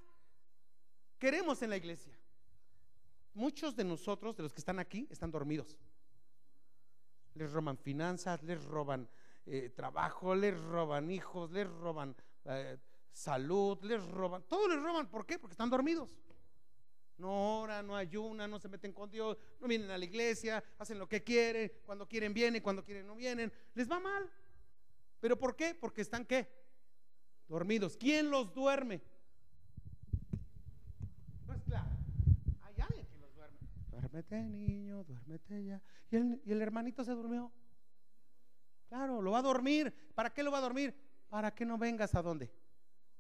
queremos en la iglesia. Muchos de nosotros, de los que están aquí, están dormidos. Les roban finanzas, les roban eh, trabajo, les roban hijos, les roban eh, salud, les roban, todo les roban. ¿Por qué? Porque están dormidos. No oran, no ayunan, no se meten con Dios, no vienen a la iglesia, hacen lo que quieren, cuando quieren vienen, cuando quieren no vienen. Les va mal. ¿Pero por qué? Porque están qué? Dormidos. ¿Quién los duerme? No es claro. Hay alguien que los duerme. Duérmete, niño, duérmete ya. ¿Y el, y el hermanito se durmió. Claro, lo va a dormir. ¿Para qué lo va a dormir? Para que no vengas a dónde?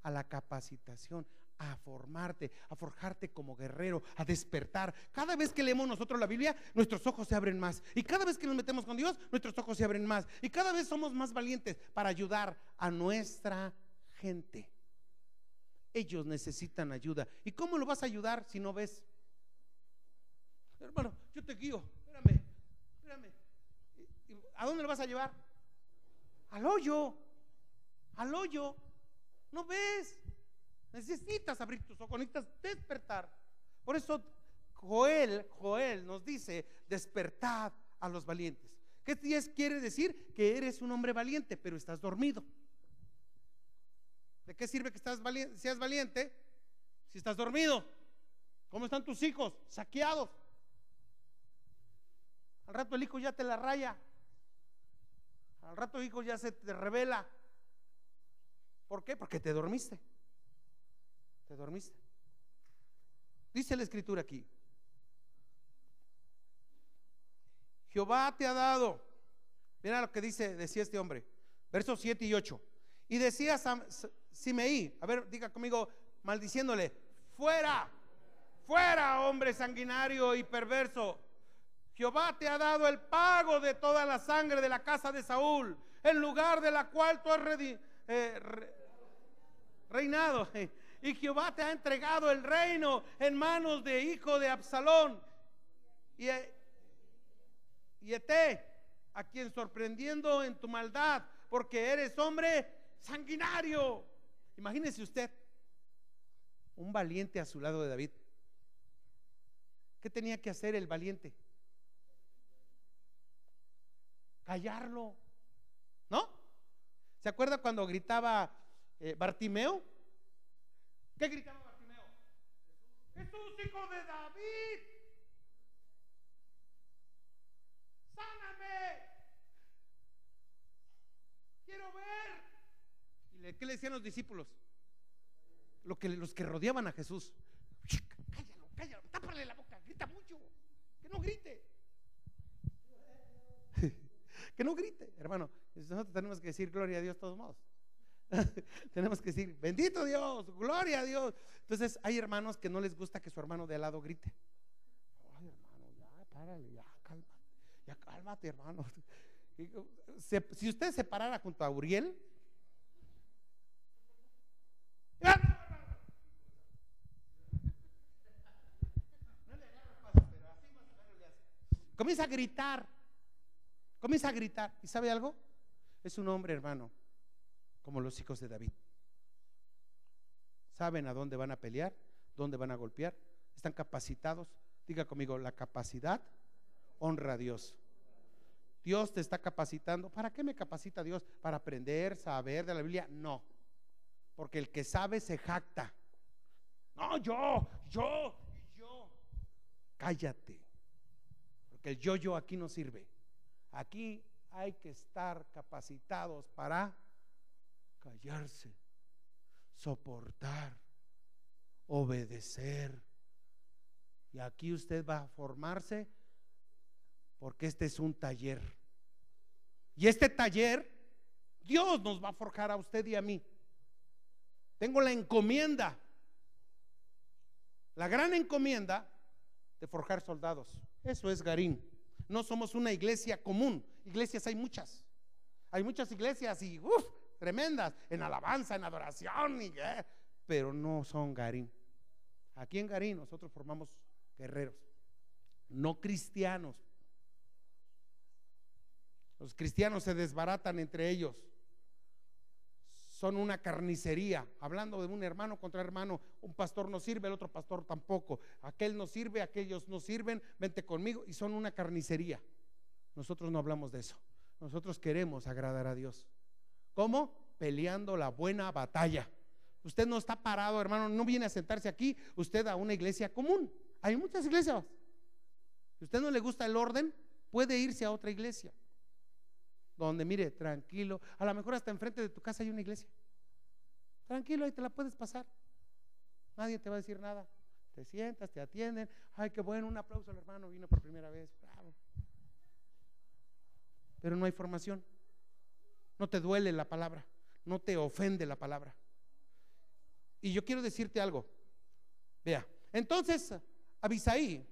A la capacitación, a formarte, a forjarte como guerrero, a despertar. Cada vez que leemos nosotros la Biblia, nuestros ojos se abren más. Y cada vez que nos metemos con Dios, nuestros ojos se abren más. Y cada vez somos más valientes para ayudar a nuestra gente. Ellos necesitan ayuda. ¿Y cómo lo vas a ayudar si no ves? Hermano, yo te guío. Espérame, espérame. ¿Y- y ¿A dónde lo vas a llevar? Al hoyo. Al hoyo. ¿No ves? Necesitas abrir tus ojos, necesitas despertar. Por eso Joel, Joel nos dice, despertad a los valientes. ¿Qué quiere decir? Que eres un hombre valiente, pero estás dormido. ¿De qué sirve que estás valiente, seas valiente si estás dormido? ¿Cómo están tus hijos? Saqueados. Al rato el hijo ya te la raya. Al rato el hijo ya se te revela. ¿Por qué? Porque te dormiste. Te dormiste. Dice la escritura aquí. Jehová te ha dado. Mira lo que dice, decía este hombre. Versos 7 y 8. Y decía Simeí, a ver, diga conmigo, maldiciéndole, fuera, fuera, hombre sanguinario y perverso. Jehová te ha dado el pago de toda la sangre de la casa de Saúl, en lugar de la cual tú has eh, re- reinado. <laughs> Y Jehová te ha entregado el reino en manos de hijo de Absalón. Y, eh, y Eté, a quien sorprendiendo en tu maldad, porque eres hombre sanguinario. Imagínese usted, un valiente a su lado de David. ¿Qué tenía que hacer el valiente? Callarlo. ¿No? ¿Se acuerda cuando gritaba eh, Bartimeo? ¿Qué gritaba Bartimeo? Jesús, hijo de David. Sáname. Quiero ver. ¿Y qué le decían los discípulos? Lo que, los que rodeaban a Jesús. Cállalo, cállalo, tápale la boca, grita mucho. Que no grite. <laughs> que no grite, hermano. Nosotros tenemos que decir gloria a Dios de todos modos. <laughs> tenemos que decir, bendito Dios, gloria a Dios. Entonces hay hermanos que no les gusta que su hermano de al lado grite. Ay, hermano, ya, párale, ya, cálmate. Ya, cálmate, hermano. <laughs> Si usted se parara junto a Uriel, comienza a gritar, comienza a gritar. ¿Y sabe algo? Es un hombre, hermano, como los hijos de David. Saben a dónde van a pelear, dónde van a golpear, están capacitados. Diga conmigo, la capacidad honra a Dios. Dios te está capacitando. ¿Para qué me capacita Dios? ¿Para aprender, saber de la Biblia? No. Porque el que sabe se jacta. No, yo, yo, yo. Cállate. Porque el yo, yo aquí no sirve. Aquí hay que estar capacitados para callarse, soportar, obedecer. Y aquí usted va a formarse porque este es un taller. Y este taller, Dios nos va a forjar a usted y a mí. Tengo la encomienda, la gran encomienda de forjar soldados. Eso es Garín. No somos una iglesia común. Iglesias hay muchas. Hay muchas iglesias y uf, tremendas en alabanza, en adoración, pero no son Garín. Aquí en Garín nosotros formamos guerreros, no cristianos. Los cristianos se desbaratan entre ellos. Son una carnicería, hablando de un hermano contra hermano. Un pastor no sirve, el otro pastor tampoco. Aquel no sirve, aquellos no sirven. Vente conmigo y son una carnicería. Nosotros no hablamos de eso. Nosotros queremos agradar a Dios. ¿Cómo? Peleando la buena batalla. Usted no está parado, hermano, no viene a sentarse aquí, usted a una iglesia común. Hay muchas iglesias. Si usted no le gusta el orden, puede irse a otra iglesia. Donde, mire, tranquilo. A lo mejor hasta enfrente de tu casa hay una iglesia. Tranquilo, ahí te la puedes pasar. Nadie te va a decir nada. Te sientas, te atienden. Ay, qué bueno, un aplauso al hermano, vino por primera vez. Bravo. Pero no hay formación. No te duele la palabra. No te ofende la palabra. Y yo quiero decirte algo. Vea, entonces, Abisaí,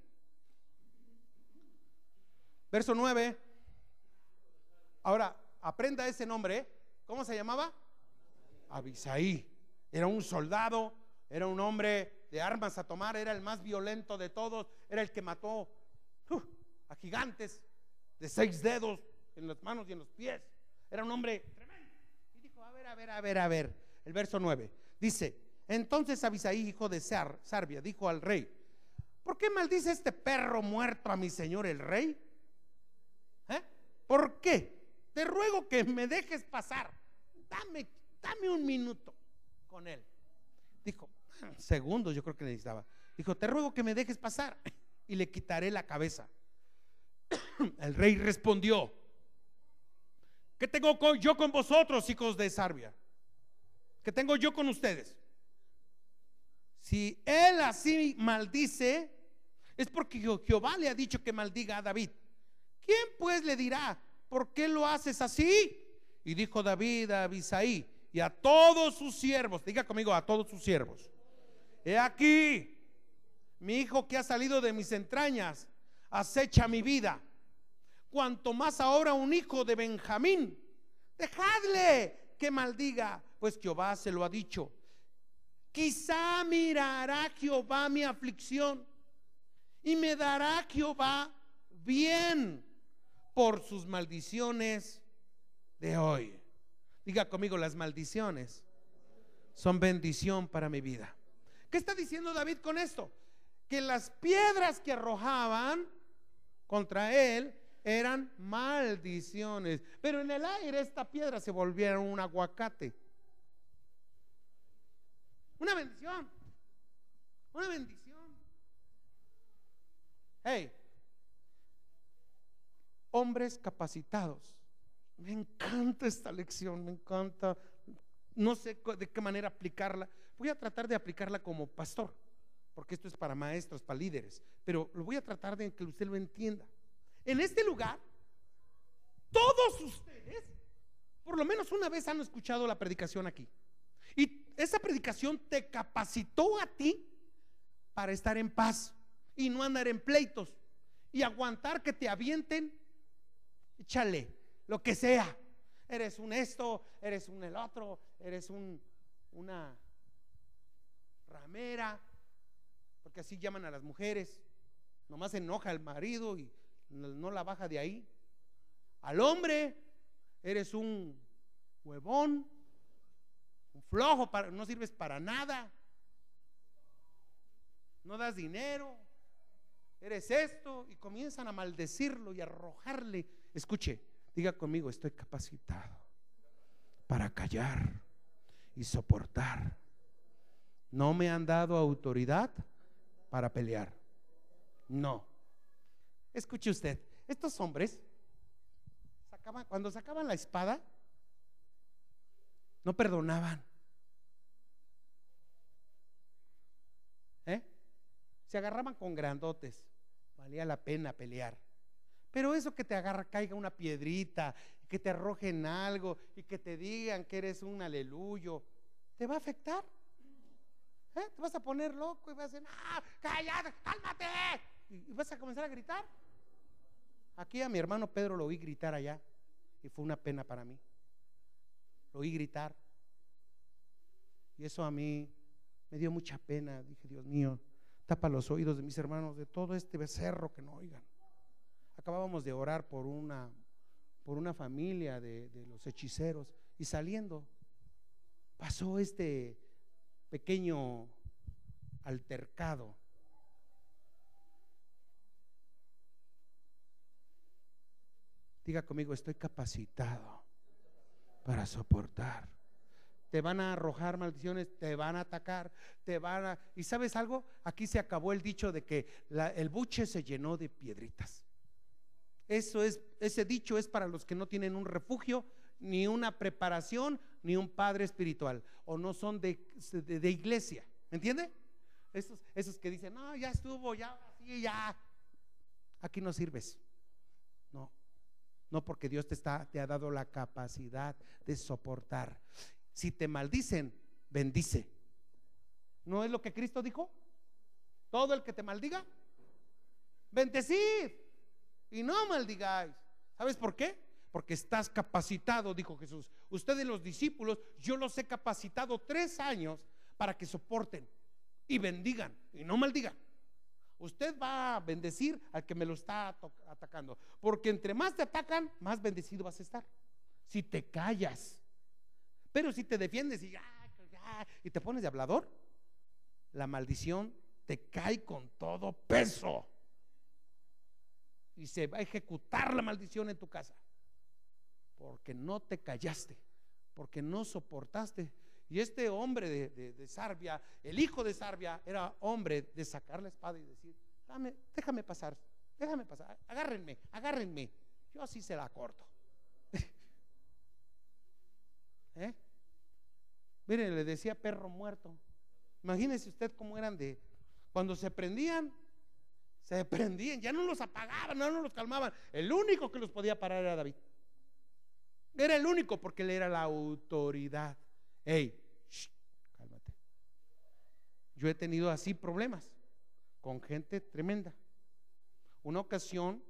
verso 9. Ahora, aprenda ese nombre. ¿eh? ¿Cómo se llamaba? Abisaí. Era un soldado, era un hombre de armas a tomar, era el más violento de todos, era el que mató a gigantes de seis dedos en las manos y en los pies. Era un hombre tremendo. Y dijo, a ver, a ver, a ver, a ver. El verso 9 dice, entonces Abisaí, hijo de Sar, Sarbia, dijo al rey, ¿por qué maldice este perro muerto a mi señor el rey? ¿Eh? ¿Por qué? Te ruego que me dejes pasar. Dame, dame un minuto con él. Dijo, segundos yo creo que necesitaba. Dijo, te ruego que me dejes pasar y le quitaré la cabeza. <coughs> El rey respondió, ¿qué tengo yo con vosotros, hijos de Sarbia? ¿Qué tengo yo con ustedes? Si él así maldice, es porque Je- Jehová le ha dicho que maldiga a David. ¿Quién pues le dirá, ¿por qué lo haces así? Y dijo David a Abisaí y a todos sus siervos, diga conmigo, a todos sus siervos. He aquí, mi hijo que ha salido de mis entrañas, acecha mi vida. Cuanto más ahora un hijo de Benjamín, dejadle que maldiga, pues Jehová se lo ha dicho. Quizá mirará Jehová mi aflicción y me dará Jehová bien por sus maldiciones de hoy. Diga conmigo, las maldiciones son bendición para mi vida. ¿Qué está diciendo David con esto? que las piedras que arrojaban contra él eran maldiciones. Pero en el aire esta piedra se volviera un aguacate. Una bendición. Una bendición. Hey, hombres capacitados. Me encanta esta lección, me encanta. No sé de qué manera aplicarla. Voy a tratar de aplicarla como pastor, porque esto es para maestros, para líderes, pero lo voy a tratar de que usted lo entienda. En este lugar, todos ustedes, por lo menos una vez han escuchado la predicación aquí. Y esa predicación te capacitó a ti para estar en paz y no andar en pleitos y aguantar que te avienten. Échale, lo que sea. Eres un esto, eres un el otro, eres un, una ramera, porque así llaman a las mujeres. Nomás enoja al marido y no la baja de ahí. Al hombre, eres un huevón, un flojo, para, no sirves para nada. No das dinero, eres esto, y comienzan a maldecirlo y a arrojarle. Escuche, diga conmigo, estoy capacitado para callar y soportar. No me han dado autoridad para pelear. No. Escuche usted, estos hombres cuando sacaban la espada, no perdonaban. ¿Eh? Se agarraban con grandotes. Valía la pena pelear. Pero eso que te agarra, caiga una piedrita, que te arrojen algo y que te digan que eres un aleluyo, ¿te va a afectar? ¿Eh? Te vas a poner loco y vas a decir, ¡ah, cállate, cálmate! Y vas a comenzar a gritar. Aquí a mi hermano Pedro lo oí gritar allá y fue una pena para mí. Lo oí gritar. Y eso a mí me dio mucha pena. Dije, Dios mío, tapa los oídos de mis hermanos de todo este becerro que no oigan. Acabábamos de orar por una, por una familia de, de los hechiceros y saliendo pasó este pequeño altercado. Diga conmigo, estoy capacitado para soportar. Te van a arrojar maldiciones, te van a atacar, te van a... ¿Y sabes algo? Aquí se acabó el dicho de que el buche se llenó de piedritas. Eso es, ese dicho es para los que no tienen un refugio, ni una preparación, ni un padre espiritual, o no son de, de, iglesia. ¿Entiende? Esos, esos que dicen, no, ya estuvo, ya, así, ya. Aquí no sirves. No, porque Dios te, está, te ha dado la capacidad de soportar. Si te maldicen, bendice. ¿No es lo que Cristo dijo? Todo el que te maldiga, bendecid y no maldigáis. ¿Sabes por qué? Porque estás capacitado, dijo Jesús. Ustedes los discípulos, yo los he capacitado tres años para que soporten y bendigan y no maldigan. Usted va a bendecir al que me lo está atacando. Porque entre más te atacan, más bendecido vas a estar. Si te callas. Pero si te defiendes y, y te pones de hablador, la maldición te cae con todo peso y se va a ejecutar la maldición en tu casa. Porque no te callaste, porque no soportaste. Y este hombre de, de, Sarbia, el hijo de Sarbia, era hombre de sacar la espada y decir, Dame, déjame pasar, déjame pasar, agárrenme, agárrenme. Yo así se la corto. <laughs> ¿Eh? Miren, le decía perro muerto. Imagínese usted cómo eran de, cuando se prendían, se prendían, ya no los apagaban, no, los calmaban. El único que los podía parar era David. Era el único porque él era la autoridad. Hey, cálmate. Yo he tenido así problemas con gente tremenda. Una ocasión,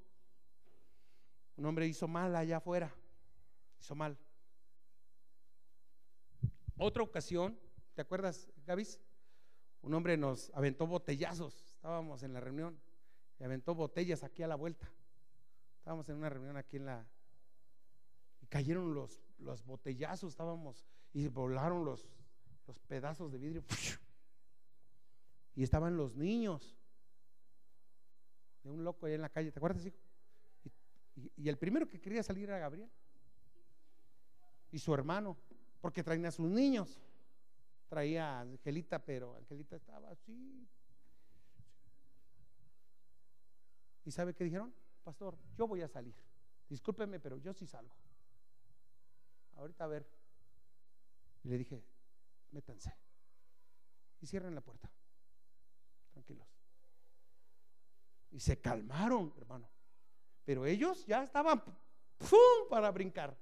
un hombre hizo mal allá afuera, hizo mal. Otra ocasión, ¿te acuerdas, Gavis? Un hombre nos aventó botellazos, estábamos en la reunión y aventó botellas aquí a la vuelta. Estábamos en una reunión aquí en la... Y cayeron los, los botellazos, estábamos, y volaron los, los pedazos de vidrio. Y estaban los niños. de un loco allá en la calle, ¿te acuerdas, hijo? Y, y el primero que quería salir era Gabriel y su hermano, porque traían a sus niños. Traía a Angelita, pero Angelita estaba así. ¿Y sabe qué dijeron? Pastor, yo voy a salir. Discúlpeme, pero yo sí salgo. Ahorita a ver. Y le dije, métanse. Y cierren la puerta. Tranquilos. Y se calmaron, hermano. Pero ellos ya estaban para brincar.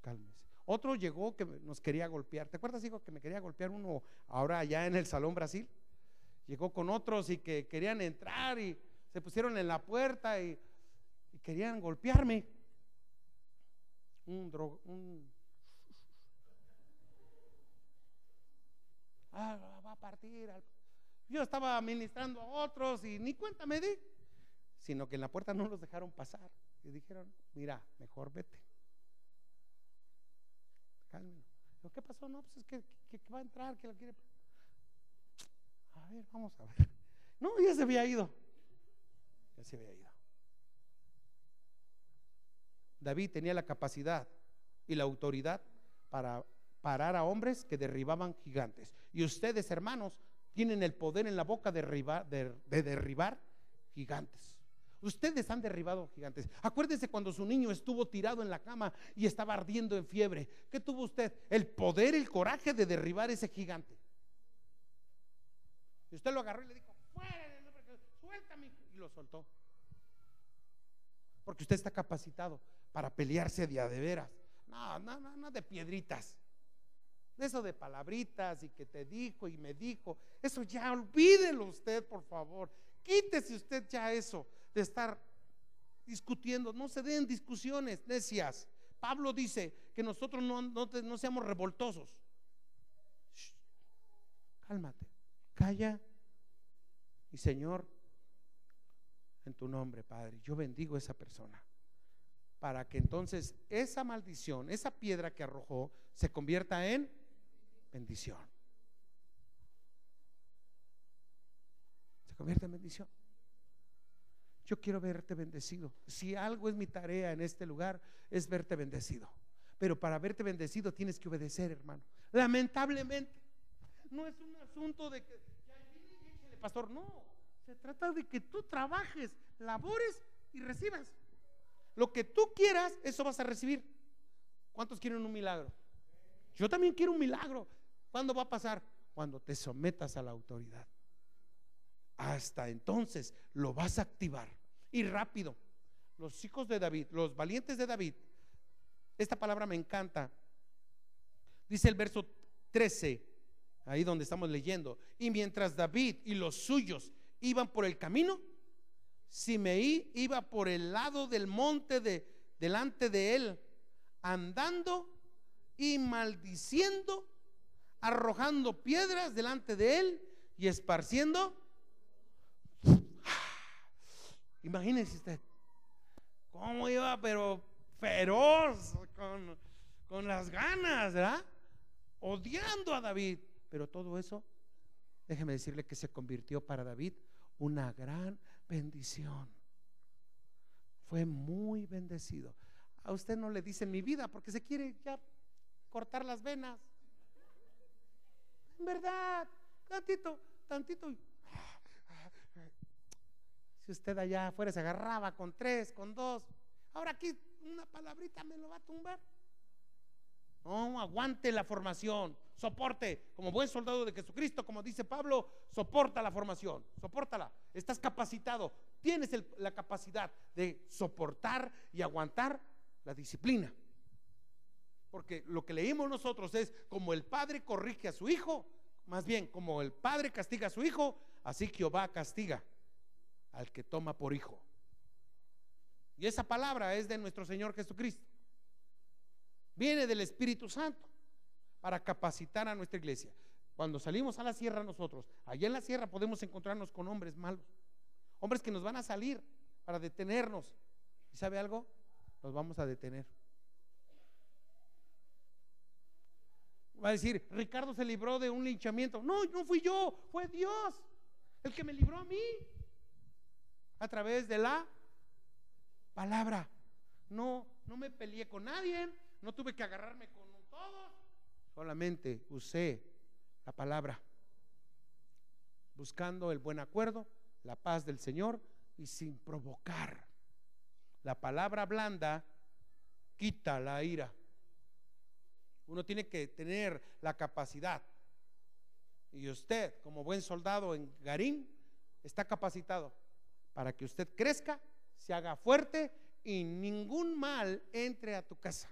cálmese. Otro llegó que nos quería golpear. ¿Te acuerdas, hijo, que me quería golpear uno ahora allá en el Salón Brasil? Llegó con otros y que querían entrar y se pusieron en la puerta y, querían golpearme. Un drogo, un ah, va a partir. Yo estaba administrando a otros y ni cuenta me di, sino que en la puerta no los dejaron pasar. Y dijeron, mira, mejor vete. Cálmelo. ¿Qué pasó? No, pues es que, va a entrar, que lo quiere. A ver, vamos a ver. No, ya se había ido. Ya se había ido. David tenía la capacidad y la autoridad para parar a hombres que derribaban gigantes. Y ustedes, hermanos, tienen el poder en la boca de derribar, de, derribar gigantes. Ustedes han derribado gigantes. Acuérdense cuando su niño estuvo tirado en la cama y estaba ardiendo en fiebre. ¿Qué tuvo usted? El poder, el coraje de derribar ese gigante. Y usted lo agarró y le dijo, fuera, suéltame. Y lo soltó. Porque usted está capacitado para pelearse de a de veras. No, no, no, no de piedritas. Eso de palabritas y que te dijo y me dijo, eso ya olvídelo usted, por favor. Quítese usted ya eso de estar discutiendo. No se den discusiones necias. Pablo dice que nosotros no, no, seamos revoltosos. cálmate, calla. Y Señor, en tu nombre, Padre, yo bendigo a esa persona para que entonces esa maldición, esa piedra que arrojó, se convierta en bendición. Se convierte en bendición. Yo quiero verte bendecido. Si algo es mi tarea en este lugar, es verte bendecido. Pero para verte bendecido tienes que obedecer, hermano. Lamentablemente, no es un asunto de que, pastor, no. Se trata de que tú trabajes, labores y recibas. Lo que tú quieras, eso vas a recibir. ¿Cuántos quieren un milagro? Yo también quiero un milagro. ¿Cuándo va a pasar? Cuando te sometas a la autoridad. Hasta entonces lo vas a activar. Y rápido. Los hijos de David, los valientes de David, esta palabra me encanta. Dice el verso 13, ahí donde estamos leyendo. Y mientras David y los suyos iban por el camino, Simeí iba por el lado del monte de, delante de él, andando y maldiciendo arrojando piedras delante de él y esparciendo. Imagínense usted cómo iba, pero feroz, con, con las ganas, ¿verdad? Odiando a David. Pero todo eso, déjeme decirle que se convirtió para David una gran bendición. Fue muy bendecido. A usted no le dice mi vida porque se quiere ya cortar las venas verdad, tantito, tantito. <sighs> Si usted allá afuera se agarraba con tres, con dos, ahora aquí una palabrita me lo va a tumbar. No, aguante la formación, soporte, como buen soldado de Jesucristo, como dice Pablo, soporta la formación, soportala. Estás capacitado, tienes la capacidad de soportar y aguantar la disciplina. Porque lo que leímos nosotros es como el padre corrige a su hijo, más bien como el padre castiga a su hijo, así Jehová castiga al que toma por hijo. Y esa palabra es de nuestro Señor Jesucristo. Viene del Espíritu Santo para capacitar a nuestra iglesia. Cuando salimos a la sierra nosotros, allá en la sierra podemos encontrarnos con hombres malos, hombres que nos van a salir para detenernos. ¿Y sabe algo? Nos vamos a detener. Va a decir, Ricardo se libró de un linchamiento. No, no fui yo, fue Dios el que me libró a mí. A través de la palabra. No, no me peleé con nadie, no tuve que agarrarme con todos. Solamente usé la palabra, buscando el buen acuerdo, la paz del Señor y sin provocar. La palabra blanda quita la ira. Uno tiene que tener la capacidad. Y usted, como buen soldado en Garín, está capacitado para que usted crezca, se haga fuerte y ningún mal entre a tu casa.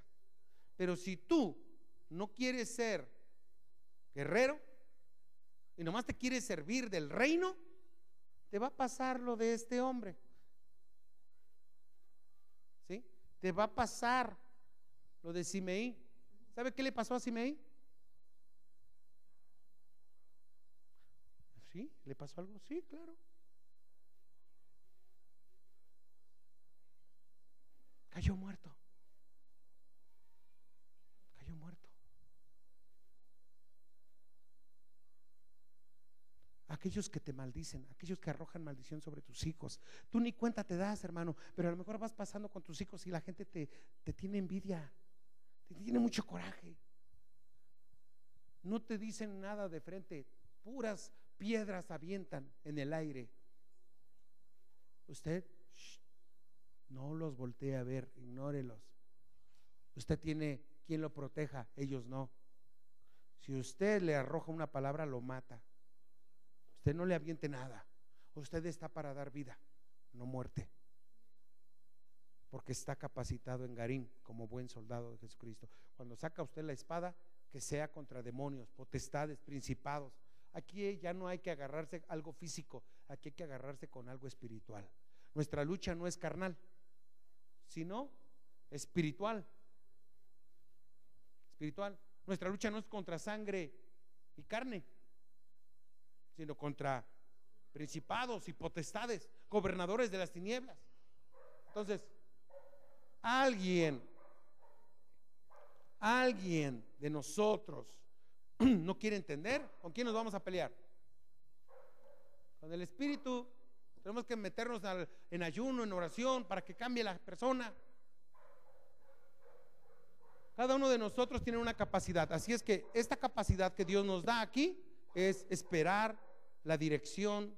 Pero si tú no quieres ser guerrero y nomás te quieres servir del reino, te va a pasar lo de este hombre. ¿Sí? Te va a pasar lo de Simeí. ¿Sabe qué le pasó a Simeí? ¿Sí? ¿Le pasó algo? Sí, claro. Cayó muerto. Cayó muerto. Aquellos que te maldicen, aquellos que arrojan maldición sobre tus hijos. Tú ni cuenta te das, hermano, pero a lo mejor vas pasando con tus hijos y la gente te, te tiene envidia tiene mucho coraje. No te dicen nada de frente, puras piedras avientan en el aire. Usted no los voltee a ver, ignórelos. Usted tiene quien lo proteja, ellos no. Si usted le arroja una palabra, lo mata. Usted no le aviente nada. Usted está para dar vida, no muerte porque está capacitado en Garín como buen soldado de Jesucristo. Cuando saca usted la espada, que sea contra demonios, potestades, principados. Aquí ya no hay que agarrarse algo físico, aquí hay que agarrarse con algo espiritual. Nuestra lucha no es carnal, sino espiritual. Espiritual. Nuestra lucha no es contra sangre y carne, sino contra principados y potestades, gobernadores de las tinieblas. Entonces, alguien, alguien de nosotros <clears throat> no quiere entender, ¿con quién nos vamos a pelear? Con el Espíritu. Tenemos que meternos en ayuno, en oración, para que cambie la persona. Cada uno de nosotros tiene una capacidad. Así es que esta capacidad que Dios nos da aquí es esperar la dirección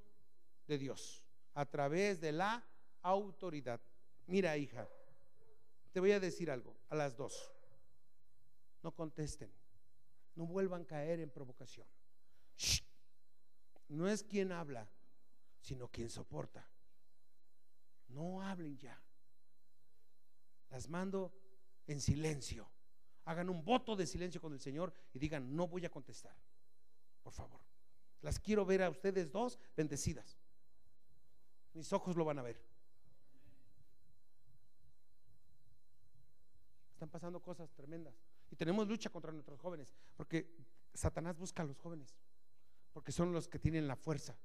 de Dios a través de la autoridad. Mira, hija, te voy a decir algo a las dos. No contesten. No vuelvan a caer en provocación. No es quien habla, sino quien soporta. No hablen ya. Las mando en silencio. Hagan un voto de silencio con el Señor y digan, no voy a contestar. Por favor. Las quiero ver a ustedes dos bendecidas. Mis ojos lo van a ver. Están pasando cosas tremendas. Y tenemos lucha contra nuestros jóvenes, porque Satanás busca a los jóvenes, porque son los que tienen la fuerza.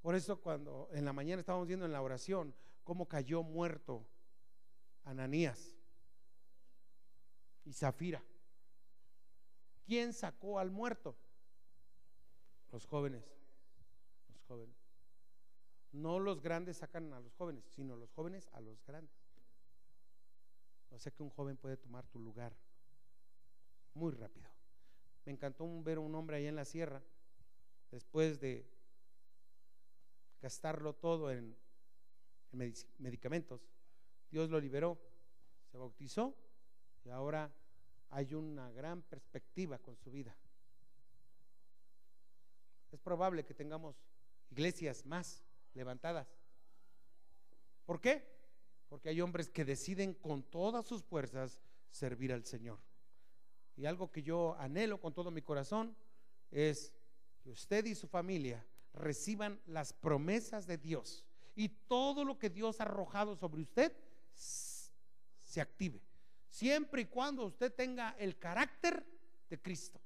Por eso cuando en la mañana estábamos viendo en la oración cómo cayó muerto Ananías y Zafira. ¿Quién sacó al muerto? Los jóvenes. Los jóvenes. No los grandes sacan a los jóvenes, sino los jóvenes a los grandes. No sé que un joven puede tomar tu lugar muy rápido. Me encantó ver a un hombre ahí en la sierra, después de gastarlo todo en, medicamentos. Dios lo liberó, se bautizó y ahora hay una gran perspectiva con su vida. Es probable que tengamos iglesias más levantadas. ¿Por qué? Porque hay hombres que deciden con todas sus fuerzas servir al Señor. Y algo que yo anhelo con todo mi corazón es que usted y su familia reciban las promesas de Dios y todo lo que Dios ha arrojado sobre usted se active. Siempre y cuando usted tenga el carácter de Cristo.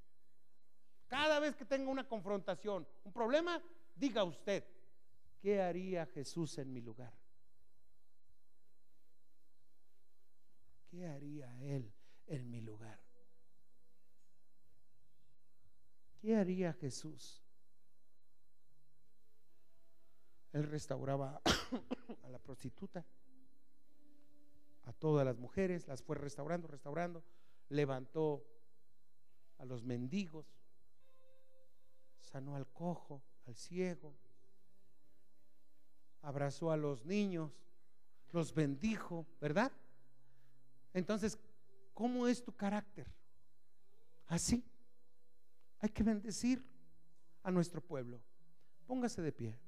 Cada vez que tenga una confrontación, un problema, diga usted, ¿qué haría Jesús en mi lugar? ¿Qué haría Él en mi lugar? ¿Qué haría Jesús? Él restauraba <coughs> a la prostituta, a todas las mujeres, las fue restaurando, restaurando, levantó a los mendigos, sanó al cojo, al ciego, abrazó a los niños, los bendijo, ¿verdad? Entonces, ¿cómo es tu carácter? Así. Hay que bendecir a nuestro pueblo. Póngase de pie.